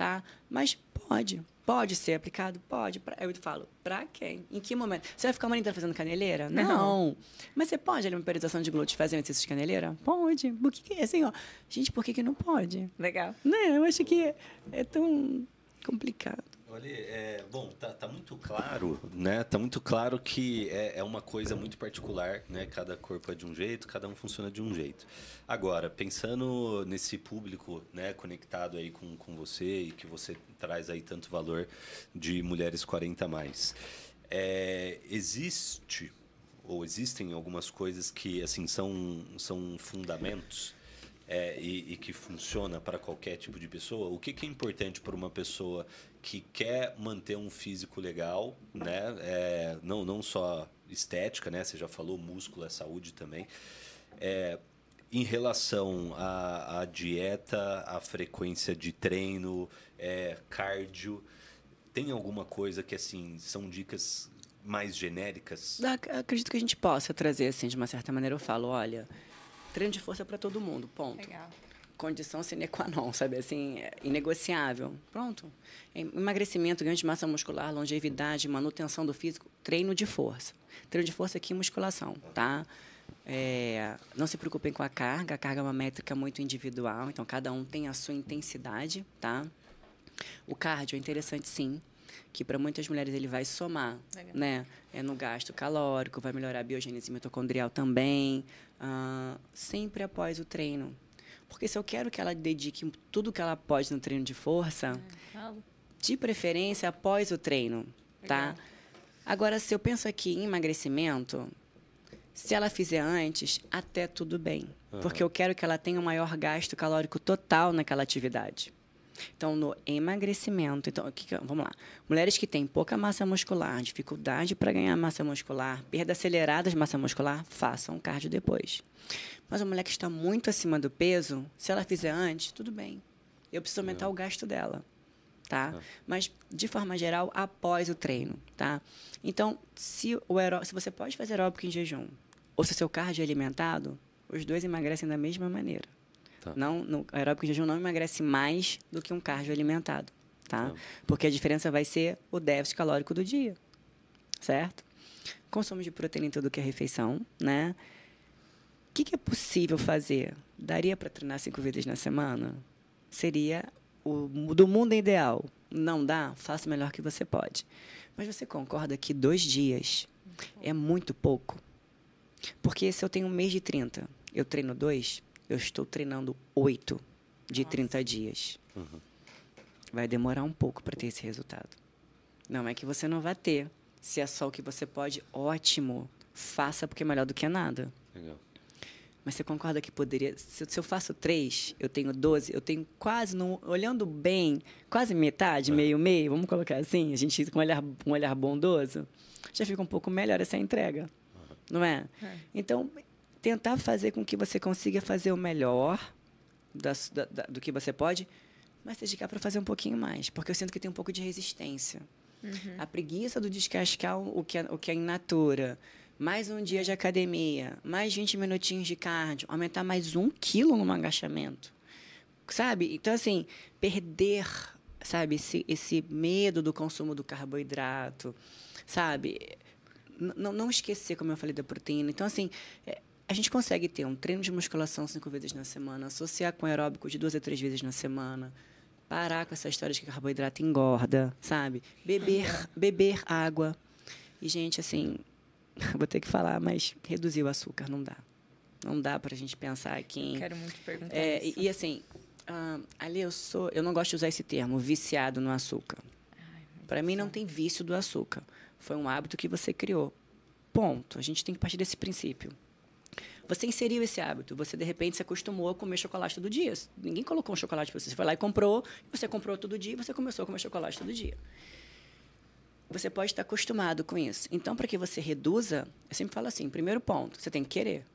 Speaker 3: Tá? Mas pode, pode ser aplicado, pode. Eu falo, pra quem? Em que momento? Você vai ficar uma inteira fazendo caneleira? Não. Mas você pode, ali, uma periodização de glúteos, fazer um exercício de caneleira? Pode. Por que, que assim, ó? Gente, por que, que não pode?
Speaker 1: Legal.
Speaker 3: Né? Eu acho que é tão complicado.
Speaker 2: Olha, é, bom, tá, tá muito claro, né? Tá muito claro que é, é uma coisa muito particular, né? Cada corpo é de um jeito, cada um funciona de um jeito. Agora, pensando nesse público, né, conectado aí com, com você e que você traz aí tanto valor de mulheres 40 a mais, é, existe ou existem algumas coisas que assim são são fundamentos é, e, e que funciona para qualquer tipo de pessoa, o que, que é importante para uma pessoa que quer manter um físico legal, né? É, não, não só estética, né? Você já falou, músculo é saúde também. É, em relação à, à dieta, à frequência de treino, é, cardio, tem alguma coisa que assim são dicas mais genéricas?
Speaker 3: Ac- Acredito que a gente possa trazer, assim, de uma certa maneira. Eu falo, olha, treino de força para todo mundo, ponto.
Speaker 1: Legal.
Speaker 3: Condição sine qua non, sabe? Assim, é inegociável. Pronto. Em- Emagrecimento, ganho de massa muscular, longevidade, manutenção do físico, treino de força. Treino de força aqui, musculação, tá? É, não se preocupem com a carga, a carga é uma métrica muito individual, então cada um tem a sua intensidade, tá? O cardio é interessante, sim, que para muitas mulheres ele vai somar,
Speaker 1: Legal.
Speaker 3: né? É no gasto calórico, vai melhorar a biogênese mitocondrial também, ah, sempre após o treino. Porque se eu quero que ela dedique tudo que ela pode no treino de força,
Speaker 1: Falo.
Speaker 3: de preferência após o treino, tá?
Speaker 1: Legal.
Speaker 3: Agora, se eu penso aqui em emagrecimento, se ela fizer antes, até tudo bem. Porque eu quero que ela tenha um maior gasto calórico total naquela atividade. Então, no emagrecimento, então, vamos lá. Mulheres que têm pouca massa muscular, dificuldade para ganhar massa muscular, perda acelerada de massa muscular, façam cardio depois. Mas uma mulher que está muito acima do peso, se ela fizer antes, tudo bem. Eu preciso aumentar o gasto dela, tá? Mas de forma geral, após o treino, tá? Então, se o aeró... se você pode fazer aeróbico em jejum, ou se o seu cardio é alimentado, os dois emagrecem da mesma maneira.
Speaker 2: Tá.
Speaker 3: Não, no aeróbico em jejum não emagrece mais do que um cardio alimentado, tá?
Speaker 2: Tá.
Speaker 3: Porque a diferença vai ser o déficit calórico do dia, certo? Consumo de proteína em tudo que é refeição, né? O que, que é possível fazer? Daria para treinar cinco vezes na semana? Seria o do mundo ideal. Não dá? Faça o melhor que você pode. Mas você concorda que dois dias é muito pouco? Porque se eu tenho um mês de 30, eu treino dois, eu estou treinando oito de 30 dias. Vai demorar um pouco para ter esse resultado. Não é que você não vai ter. Se é só o que você pode, ótimo. Faça porque é melhor do que nada.
Speaker 2: Legal.
Speaker 3: Mas você concorda que poderia. Se, eu faço três, eu tenho 12, eu tenho quase, no, olhando bem, quase metade, meio, meio, vamos colocar assim, a gente com um olhar, um olhar bondoso, já fica um pouco melhor essa entrega. Não é?
Speaker 1: É.
Speaker 3: Então, tentar fazer com que você consiga fazer o melhor da da- do que você pode, mas se dedicar para fazer um pouquinho mais, porque eu sinto que tem um pouco de resistência. A preguiça do descascar o que é, o que é in natura. Mais um dia de academia, mais 20 minutinhos de cardio, aumentar mais um quilo no agachamento. Sabe? Então, assim, perder, sabe, esse, esse medo do consumo do carboidrato, sabe? N- não, não esquecer, como eu falei, da proteína. Então, assim, é, a gente consegue ter um treino de musculação cinco vezes na semana, associar com aeróbico de duas a três vezes na semana, parar com essa história de que carboidrato engorda, sabe? Beber, beber água. E, gente, assim, vou ter que falar, mas reduzir o açúcar não dá. Não dá para a gente pensar aqui em...
Speaker 1: Quero muito perguntar
Speaker 3: É,
Speaker 1: isso.
Speaker 3: e, assim, ah, ali eu sou... Eu não gosto de usar esse termo, viciado no açúcar. Para mim não tem vício do açúcar. Foi um hábito que você criou. Ponto. A gente tem que partir desse princípio. Você inseriu esse hábito, você de repente se acostumou a comer chocolate todo dia. Ninguém colocou um chocolate para você. Você foi lá e comprou, você comprou todo dia, você começou a comer chocolate todo dia. Você pode estar acostumado com isso. Então, para que você reduza, eu sempre falo assim: primeiro ponto, você tem que querer.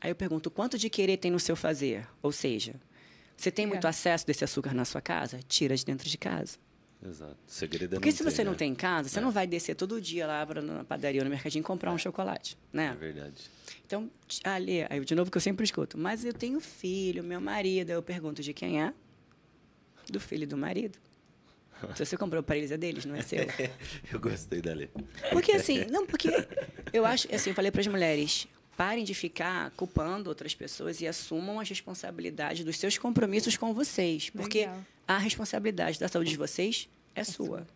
Speaker 3: Aí eu pergunto: quanto de querer tem no seu fazer? Ou seja, você tem
Speaker 1: É.
Speaker 3: muito acesso desse açúcar na sua casa? Tira de dentro de casa.
Speaker 2: Exato. O segredo é
Speaker 3: Porque
Speaker 2: não
Speaker 3: se
Speaker 2: ter,
Speaker 3: você não
Speaker 2: né?
Speaker 3: tem em casa, você
Speaker 2: É.
Speaker 3: não vai descer todo dia lá pra, na padaria ou no mercadinho comprar um chocolate,
Speaker 2: É
Speaker 3: né?
Speaker 2: verdade.
Speaker 3: Então, ali, aí de novo que eu sempre escuto, mas eu tenho filho, meu marido, aí eu pergunto de quem é? Do filho e do marido. Se você comprou para eles, é deles, não é seu.
Speaker 2: Eu gostei dali.
Speaker 3: Porque assim, não, porque eu acho, assim, eu falei para as mulheres, parem de ficar culpando outras pessoas e assumam as responsabilidades dos seus compromissos com vocês, porque
Speaker 1: Legal.
Speaker 3: A responsabilidade da saúde de vocês é sua.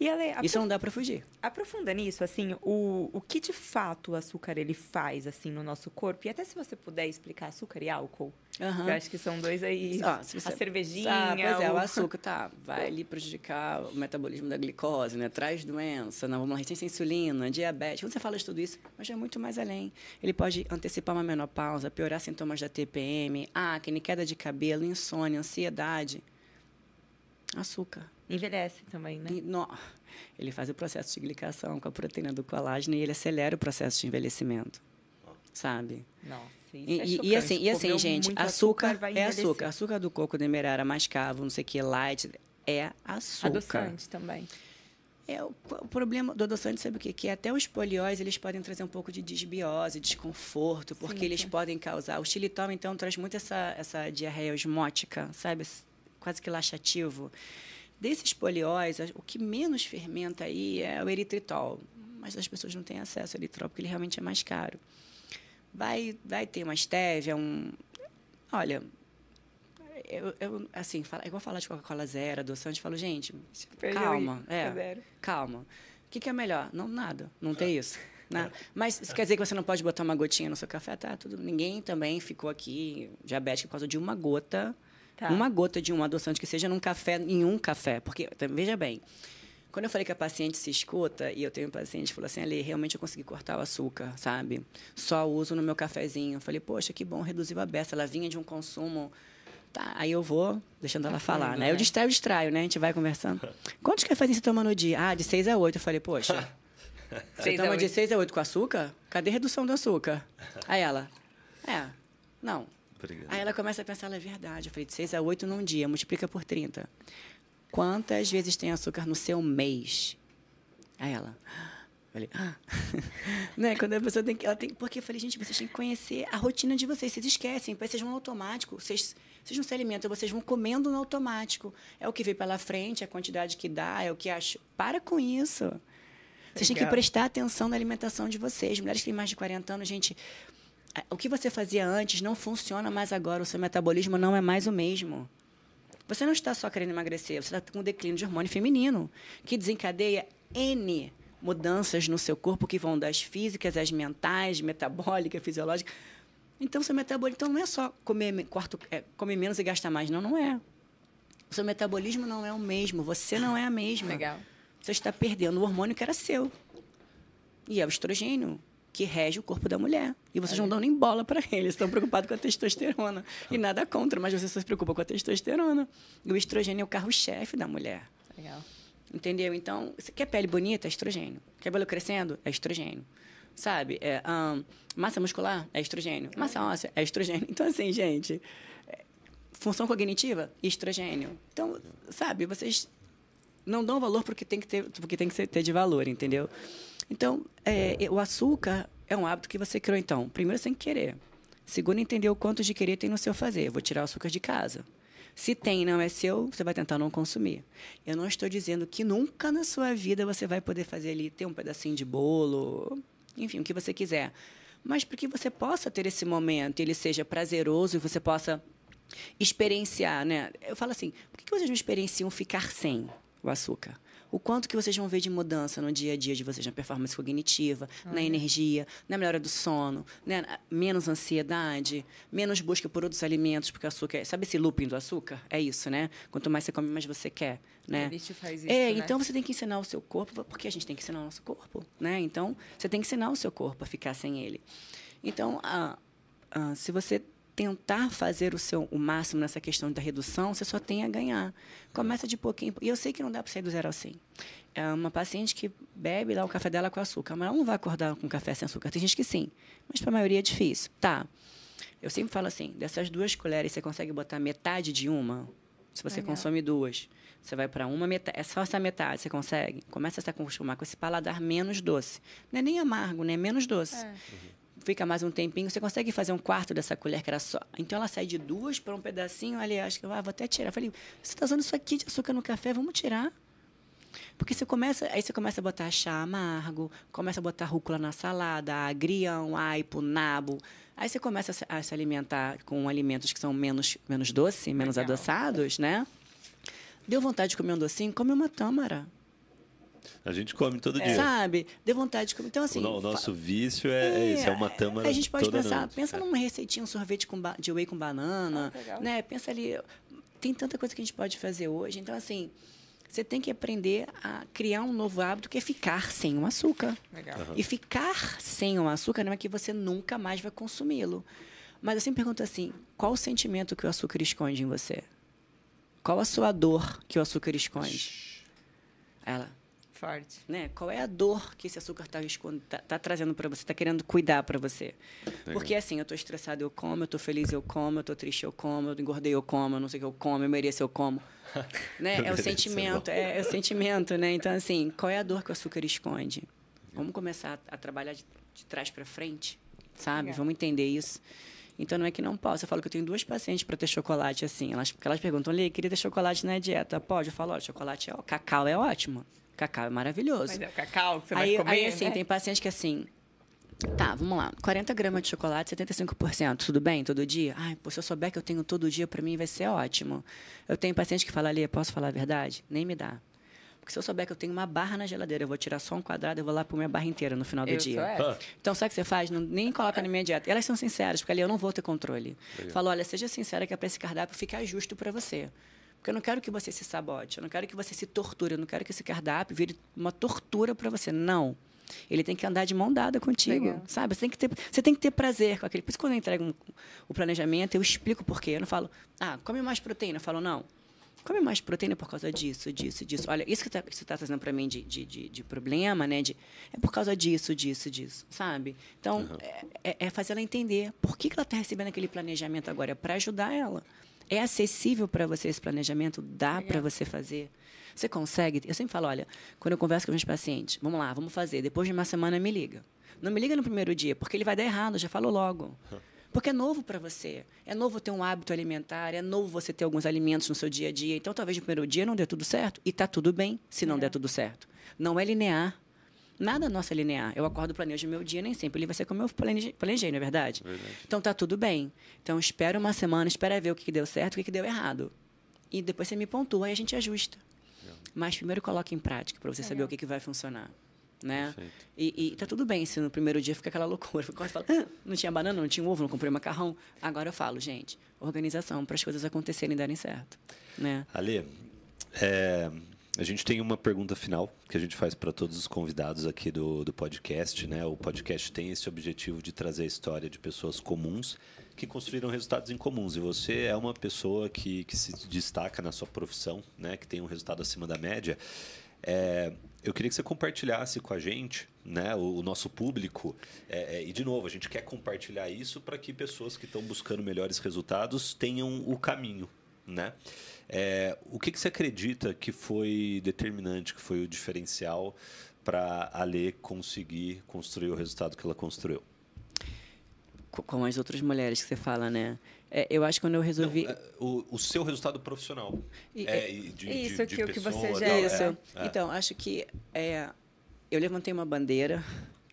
Speaker 1: E Ale,
Speaker 3: Isso não dá para fugir.
Speaker 1: aprofunda nisso, assim, o, o que de fato o açúcar ele faz, assim, no nosso corpo. E até se você puder explicar açúcar e álcool.
Speaker 3: Aham.
Speaker 1: Eu acho que são dois aí.
Speaker 3: Você-
Speaker 1: a cervejinha.
Speaker 3: Ah, pois é,
Speaker 1: o-
Speaker 3: o açúcar tá, vai ali prejudicar o metabolismo da glicose, né? Traz doença, não, vamos lá, resistência à insulina, diabetes. Quando você fala de tudo isso, mas é muito mais além. Ele pode antecipar uma menopausa, piorar sintomas da TPM, acne, queda de cabelo, insônia, ansiedade. Açúcar.
Speaker 1: Envelhece também, né?
Speaker 3: E, nó, ele faz o processo de glicação com a proteína do colágeno e ele acelera o processo de envelhecimento. Sabe?
Speaker 1: Nossa,
Speaker 3: E,
Speaker 1: é
Speaker 3: e- e assim, e assim,
Speaker 1: Comeu
Speaker 3: gente, açúcar,
Speaker 1: vai
Speaker 3: é açúcar. Açúcar do coco, demerara, mascavo, não sei o que, light, é açúcar.
Speaker 1: Adoçante também.
Speaker 3: É, o, o problema do adoçante, sabe o quê? Que até os polióis, eles podem trazer um pouco de disbiose, desconforto, porque
Speaker 1: Sim,
Speaker 3: eles
Speaker 1: sim.
Speaker 3: podem causar... O xilitol, então, traz muito essa, essa diarreia osmótica, sabe? Quase que laxativo. Desses polióis, o que menos fermenta aí é o eritritol. Mas as pessoas não têm acesso ao eritritol, porque ele realmente é mais caro. Vai, vai ter uma stevia, um... Olha, eu, eu, assim, fala, é igual falar de Coca-Cola zero, adoçante, eu falo, gente, calma,
Speaker 1: aí,
Speaker 3: é, calma. O que, que é melhor? Não, nada, não tem isso. Né? Mas isso quer dizer que você não pode botar uma gotinha no seu café? Tá, tudo. Ninguém também ficou aqui diabético por causa de uma gota,
Speaker 1: Tá.
Speaker 3: uma gota de um adoçante que seja num café, em um café. Porque, tá, veja bem, quando eu falei que a paciente se escuta, e eu tenho um paciente que falou assim, Ali, realmente eu consegui cortar o açúcar, sabe? Só uso no meu cafezinho. Eu falei, poxa, que bom, reduziu a beça. Ela vinha de um consumo... Tá, aí eu vou deixando ela falar, né? Eu
Speaker 1: né?
Speaker 3: distraio, distraio, né? A gente vai conversando. Quantos cafezinhos você toma no dia? Ah, de 6 a 8. Eu falei, poxa, você toma de
Speaker 1: oito.
Speaker 3: 6 a 8 com açúcar? Cadê a redução do açúcar? Aí ela, é, não.
Speaker 2: Obrigado.
Speaker 3: Aí ela começa a pensar, ela é verdade. Eu falei, de 6 a 8 num dia, multiplica por 30. Quantas vezes tem açúcar no seu mês? Aí ela, eu falei, ah. né? Quando a pessoa tem que. Ela tem, porque eu falei, gente, vocês têm que conhecer a rotina de vocês. Vocês esquecem, parece vocês vão no automático. Vocês, vocês não se alimentam, vocês vão comendo no automático. É o que vem pela frente, a quantidade que dá, é o que acho. Para com isso. Vocês têm que prestar atenção na alimentação de vocês. Mulheres que têm mais de 40 anos, gente, o que você fazia antes não funciona mais agora. O seu metabolismo não é mais o mesmo. Você não está só querendo emagrecer, você está com um declínio de hormônio feminino, que desencadeia N mudanças no seu corpo, que vão das físicas às mentais, metabólica, fisiológica. Então, seu metabolismo então, não é só comer, me- quarto, é, comer menos e gastar mais. Não, não é. O seu metabolismo não é o mesmo, você não é a mesma.
Speaker 1: Legal.
Speaker 3: Você está perdendo o hormônio que era seu. E é o estrogênio que rege o corpo da mulher. E vocês não dão nem bola para ele, estão preocupados com a testosterona. E nada contra, mas você só se preocupa com a testosterona. E o estrogênio é o carro-chefe da mulher.
Speaker 1: Legal.
Speaker 3: Entendeu? Então, você quer pele bonita? É estrogênio. Quer cabelo crescendo? É estrogênio. Sabe? É, ahn, massa muscular? É estrogênio. Massa óssea? É estrogênio. Então, assim, gente, é, função cognitiva? Estrogênio. Então, sabe, vocês não dão valor porque tem que ter, porque tem que ter de valor, entendeu? Então, é, o açúcar é um hábito que você criou, então. Primeiro, que querer. Segundo, entender o quanto de querer tem no seu fazer. Vou tirar o açúcar de casa. Se tem e não é seu, você vai tentar não consumir. Eu não estou dizendo que nunca na sua vida você vai poder fazer ali, ter um pedacinho de bolo, enfim, o que você quiser. Mas para que você possa ter esse momento, ele seja prazeroso e você possa experienciar, né? Eu falo assim, por que que vocês não experienciam ficar sem o açúcar? O quanto que vocês vão ver de mudança no dia a dia de vocês, na performance cognitiva, na energia, na melhora do sono, né? menos ansiedade, menos busca por outros alimentos, porque o açúcar, é- sabe esse looping do açúcar? É isso, né? Quanto mais você come, mais você quer, né?
Speaker 1: Faz isso,
Speaker 3: É,
Speaker 1: né?
Speaker 3: então você tem que ensinar o seu corpo, porque a gente tem que ensinar o nosso corpo, né? Então, você tem que ensinar o seu corpo a ficar sem ele. Então, ah, ah, se você tentar fazer o seu o máximo nessa questão da redução, você só tem a ganhar. Começa de pouquinho. E eu sei que não dá para sair do zero 100. É uma paciente que bebe lá o café dela com açúcar, mas ela não vai acordar com café sem açúcar. Tem gente que sim, mas para a maioria é difícil. Tá. Eu sempre falo assim, dessas duas colheres, você consegue botar metade de uma? Se você
Speaker 1: Legal.
Speaker 3: consome duas, você vai para uma metade. É só essa metade, você consegue? Começa a se acostumar com esse paladar menos doce. Não é nem amargo, né? Menos doce.
Speaker 1: É.
Speaker 3: Fica mais um tempinho, você consegue fazer um quarto dessa colher que era só. Então ela sai de duas para um pedacinho ali, acho que ah, vou até tirar. Eu falei, você está usando isso aqui de açúcar no café, vamos tirar. Porque você começa, aí você começa a botar chá amargo, começa a botar rúcula na salada, agrião, aipo, nabo. Aí você começa a se, alimentar com alimentos que são menos, menos doce, menos
Speaker 1: Legal.
Speaker 3: adoçados, né? Deu vontade de comer um docinho? Come uma tâmara.
Speaker 2: A gente come todo dia.
Speaker 3: Sabe? Deu vontade de comer. Então, assim.
Speaker 2: o, no- o nosso vício é, é isso, é uma tâmara
Speaker 3: A gente pode
Speaker 2: toda
Speaker 3: pensar,
Speaker 2: noite.
Speaker 3: pensa
Speaker 2: É.
Speaker 3: numa receitinha, um sorvete com ba- de whey com banana,
Speaker 1: Ah,
Speaker 3: né? Pensa ali, tem tanta coisa que a gente pode fazer hoje. Então, assim, você tem que aprender a criar um novo hábito que é ficar sem o açúcar.
Speaker 1: Legal.
Speaker 3: E ficar sem o açúcar não é que você nunca mais vai consumi-lo. Mas eu sempre pergunto assim, qual o sentimento que o açúcar esconde em você? Qual a sua dor que o açúcar esconde? Ela,
Speaker 1: Forte.
Speaker 3: né? Qual é a dor que esse açúcar está tá, tá trazendo para você, está querendo cuidar para você? Porque assim, eu estou estressado, eu como, eu estou feliz, eu como, eu estou triste, eu como, eu engordei, eu como, eu não sei o que eu como, eu mereço, eu como. né? É o
Speaker 2: Mereço,
Speaker 3: sentimento,
Speaker 2: é
Speaker 3: é, é o sentimento, né? Então assim, qual é a dor que o açúcar esconde? Vamos começar a, a trabalhar de, de trás para frente, sabe?
Speaker 1: Legal.
Speaker 3: Vamos entender isso. Então não é que não posso. Eu falo que eu tenho duas pacientes para ter chocolate assim. Elas, porque elas perguntam, Lê, queria ter chocolate na dieta. Pode? Eu falo, olha, chocolate é ó- cacau é ótimo. Cacau é maravilhoso.
Speaker 1: Mas é o cacau que você
Speaker 3: aí,
Speaker 1: vai comer,
Speaker 3: aí, assim,
Speaker 1: né?
Speaker 3: tem paciente que assim. Tá, vamos lá. 40 gramas de chocolate, 75%. Tudo bem? Todo dia? Ai, pô, se eu souber que eu tenho todo dia, para mim vai ser ótimo. Eu tenho paciente que fala ali, posso falar a verdade? Nem me dá. Porque se eu souber que eu tenho uma barra na geladeira, eu vou tirar só um quadrado, eu vou lá pôr minha barra inteira no final do
Speaker 1: Eu
Speaker 3: dia.
Speaker 1: essa.
Speaker 3: Então, sabe o que você faz? Não, nem coloca na minha dieta. Elas são sinceras, porque ali eu não vou ter controle. Falo, olha, seja sincera que é para esse cardápio ficar justo para você. Porque eu não quero que você se sabote, eu não quero que você se torture, eu não quero que esse cardápio vire uma tortura para você. Não. Ele tem que andar de mão dada contigo,
Speaker 1: Legal.
Speaker 3: sabe? Você tem que ter, você tem que ter prazer com aquele. Por isso, quando eu entrego um- o planejamento, eu explico por quê. Eu não falo, ah, come mais proteína. Eu falo, não. Come mais proteína por causa disso, disso, disso. Olha, isso que tá- você está trazendo para mim de, de, de, de problema, né? De, é por causa disso, disso, disso, sabe? Então, é, é- é fazer ela entender por que, que ela está recebendo aquele planejamento agora. É para ajudar ela. É acessível para você esse planejamento? Dá para você fazer? Você consegue? Eu sempre falo, olha, quando eu converso com meus pacientes, vamos lá, vamos fazer. Depois de uma semana, me liga. Não me liga no primeiro dia, porque ele vai dar errado, já falo logo. Porque é novo para você. É novo ter um hábito alimentar, é novo você ter alguns alimentos no seu dia a dia. Então, talvez no primeiro dia não dê tudo certo. E está tudo bem se não der tudo certo. Não é linear. Nada nosso é linear. Eu acordo, planejo meu dia, nem sempre ele vai ser como eu planejei, planejei não é verdade? Então, tá tudo bem. Então, espera uma semana, espera ver o que que deu certo e o que que deu errado. E depois você me pontua e a gente ajusta. Mas primeiro coloque em prática para você saber o que, que vai funcionar. Né? E, e tá tudo bem se no primeiro dia fica aquela loucura. Você fala, "Ah, não tinha banana, não tinha ovo, não comprei macarrão. Agora eu falo, gente, organização para as coisas acontecerem e darem certo. Né?
Speaker 2: Ale, é, a gente tem uma pergunta final que a gente faz para todos os convidados aqui do, do podcast. Né? O podcast tem esse objetivo de trazer a história de pessoas comuns que construíram resultados incomuns. E você é uma pessoa que, que se destaca na sua profissão, né? que tem um resultado acima da média. É, eu queria que você compartilhasse com a gente, né, o, o nosso público. é, é, e, de novo, a gente quer compartilhar isso para que pessoas que estão buscando melhores resultados tenham o caminho. Né? É, o que, que você acredita que foi determinante, que foi o diferencial para a Lê conseguir construir o resultado que ela construiu?
Speaker 3: Co- Com as outras mulheres que você fala, né? É, eu acho que quando eu resolvi.
Speaker 2: Não, é, o, o seu resultado profissional.
Speaker 3: E-
Speaker 2: É, e de,
Speaker 1: Isso,
Speaker 2: de, de
Speaker 1: que o que você
Speaker 2: pessoa,
Speaker 1: já-
Speaker 2: tal,
Speaker 3: Isso.
Speaker 2: é, é.
Speaker 3: Então, acho que é, eu levantei uma bandeira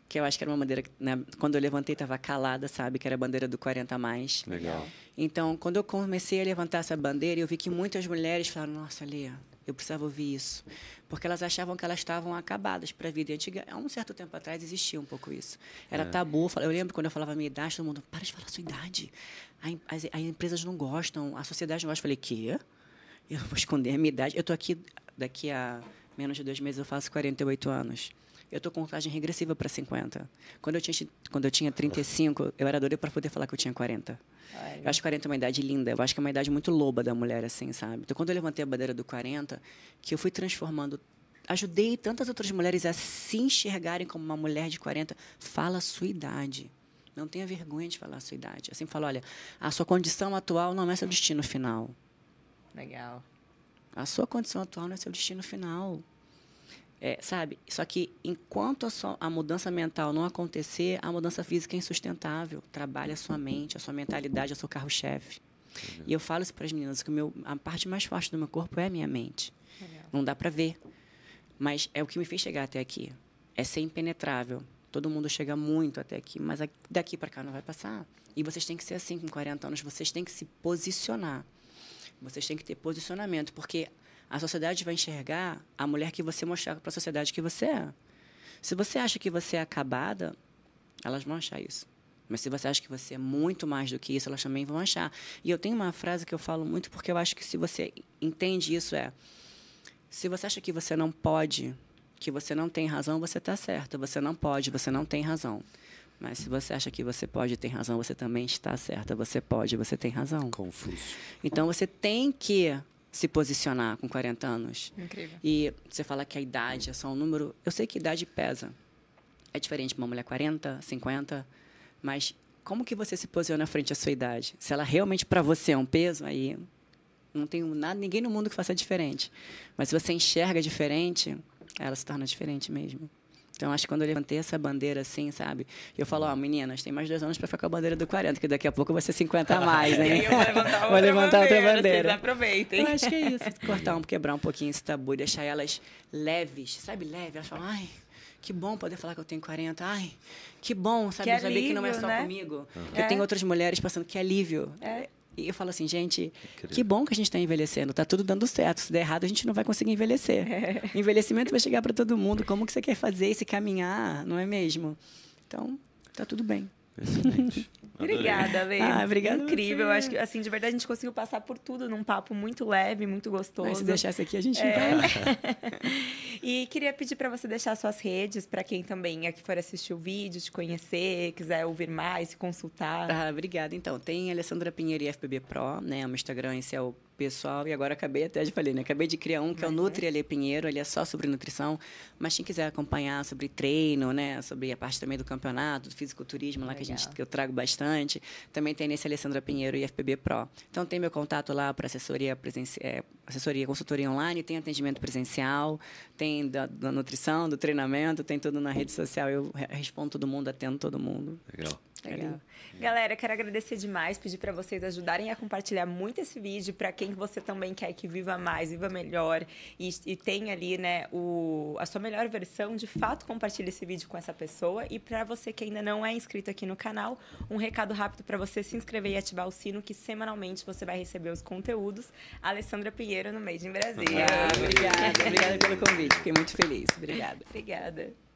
Speaker 3: que eu acho que era uma bandeira que, né, quando eu levantei estava calada, sabe, que era a bandeira do 40 mais.
Speaker 2: Legal.
Speaker 3: Então, quando eu comecei a levantar essa bandeira, eu vi que muitas mulheres falaram: "Nossa, Lia, eu precisava ouvir isso", porque elas achavam que elas estavam acabadas para a vida. Antiga, há um certo tempo atrás existia um pouco isso. Era
Speaker 2: É.
Speaker 3: tabu. Eu lembro quando eu falava a minha idade, todo mundo: "Para de falar a sua idade. As, as empresas não gostam, a sociedade não gosta". Eu falei: "Quê? Eu vou esconder a minha idade. Eu estou aqui daqui a menos de dois meses, eu faço 48 anos. Eu estou com contagem regressiva para 50. Quando eu tinha, quando eu tinha 35, eu era doida para poder falar que eu tinha 40. Eu acho 40 uma idade linda. Eu acho que é uma idade muito loba da mulher, assim, sabe? Então, quando eu levantei a bandeira do 40, que eu fui transformando. Ajudei tantas outras mulheres a se enxergarem como uma mulher de 40. Fala a sua idade. Não tenha vergonha de falar a sua idade. Eu sempre falo, olha, a sua condição atual não é seu destino final.
Speaker 1: Legal.
Speaker 3: A sua condição atual não é seu destino final. É, sabe? Só que enquanto a, sua- a mudança mental não acontecer, a mudança física é insustentável. Trabalha a sua mente, a sua mentalidade, é o seu carro-chefe. E eu falo isso para as meninas, que o meu, a parte mais forte do meu corpo é a minha mente.
Speaker 1: Legal.
Speaker 3: Não dá para ver. Mas é o que me fez chegar até aqui. É ser impenetrável. Todo mundo chega muito até aqui, mas a- daqui para cá não vai passar. E vocês têm que ser assim com 40 anos, vocês têm que se posicionar. Vocês têm que ter posicionamento, porque a sociedade vai enxergar a mulher que você mostrar para a sociedade que você é. Se você acha que você é acabada, elas vão achar isso. Mas se você acha que você é muito mais do que isso, elas também vão achar. E eu tenho uma frase que eu falo muito porque eu acho que se você entende isso é se você acha que você não pode, que você não tem razão, você está certa. Você não pode, você não tem razão. Mas se você acha que você pode ter razão, você também está certa. Você pode, você tem razão.
Speaker 2: Confuso.
Speaker 3: Então você tem que se posicionar com 40 anos.
Speaker 1: Incrível.
Speaker 3: E você fala que a idade é só um número. Eu sei que idade pesa. É diferente para uma mulher 40, 50, mas como que você se posiciona frente à sua idade? Se ela realmente para você é um peso, aí não tem nada, ninguém no mundo que faça diferente. Mas se você enxerga diferente, ela se torna diferente mesmo. Então, acho que quando eu levantei essa bandeira assim, sabe? Eu falo, ó, meninas, tem mais dois anos para ficar com a bandeira do 40, que daqui a pouco vai ser 50 a mais, hein?
Speaker 1: Eu vou levantar outra
Speaker 3: Vou levantar outra
Speaker 1: bandeira,
Speaker 3: bandeira.
Speaker 1: Vocês aproveitem.
Speaker 3: Eu acho que é isso. Cortar um, quebrar um pouquinho esse tabu deixar elas leves, sabe? Leve. Elas falam, ai, que bom poder falar que eu tenho 40. Ai, que bom, sabe?
Speaker 1: Que
Speaker 3: Saber que não é
Speaker 1: alívio,
Speaker 3: só
Speaker 1: né?
Speaker 3: comigo. Que
Speaker 1: É.
Speaker 3: eu tenho outras mulheres passando, que alívio.
Speaker 1: É.
Speaker 3: E eu falo assim, gente,
Speaker 2: Incrível.
Speaker 3: que bom que a gente está envelhecendo. Tá tudo dando certo. Se der errado, a gente não vai conseguir envelhecer. Envelhecimento vai chegar para todo mundo. Como que você quer fazer esse caminhar, não é mesmo? Então, tá tudo bem.
Speaker 2: Excelente.
Speaker 1: Obrigada, Lê.
Speaker 3: Ah, obrigada
Speaker 1: Incrível.
Speaker 3: você.
Speaker 1: Acho que, assim, de verdade, a gente conseguiu passar por tudo num papo muito leve, muito gostoso.
Speaker 3: Mas se deixasse aqui, a gente
Speaker 1: É.
Speaker 3: vai.
Speaker 1: e queria pedir para você deixar suas redes para quem também aqui for assistir o vídeo, te conhecer, quiser ouvir mais, se consultar.
Speaker 3: Ah, obrigada. Então, tem Alessandra Pinheiro e FBB Pro, né? O meu Instagram, esse é o pessoal. E agora acabei até de falei, né? Acabei de criar um que é o
Speaker 1: Mas, né?
Speaker 3: Nutri Ale Pinheiro. Ele é só sobre nutrição. Mas quem quiser acompanhar sobre treino, né? Sobre a parte também do campeonato, do fisiculturismo lá que, a gente, que eu trago bastante. Também tem nesse Alessandra Pinheiro e FBB Pro. Então, tem meu contato lá para assessoria, é, assessoria, consultoria online. Tem atendimento presencial. Tem da, da nutrição, do treinamento. Tem tudo na rede social. Eu re- respondo todo mundo, atendo todo mundo.
Speaker 2: Legal.
Speaker 1: Legal. Galera, quero agradecer demais, pedir para vocês ajudarem a compartilhar muito esse vídeo para quem você também quer que viva mais, viva melhor e, e tenha ali, né, o, a sua melhor versão. De fato, compartilhe esse vídeo com essa pessoa. E para você que ainda não é inscrito aqui no canal, um recado rápido para você se inscrever e ativar o sino, que semanalmente você vai receber os conteúdos. Alessandra Pinheiro no Made in Brasil.
Speaker 3: Ah, obrigada, obrigada pelo convite. Fiquei muito feliz. Obrigada.
Speaker 1: Obrigada.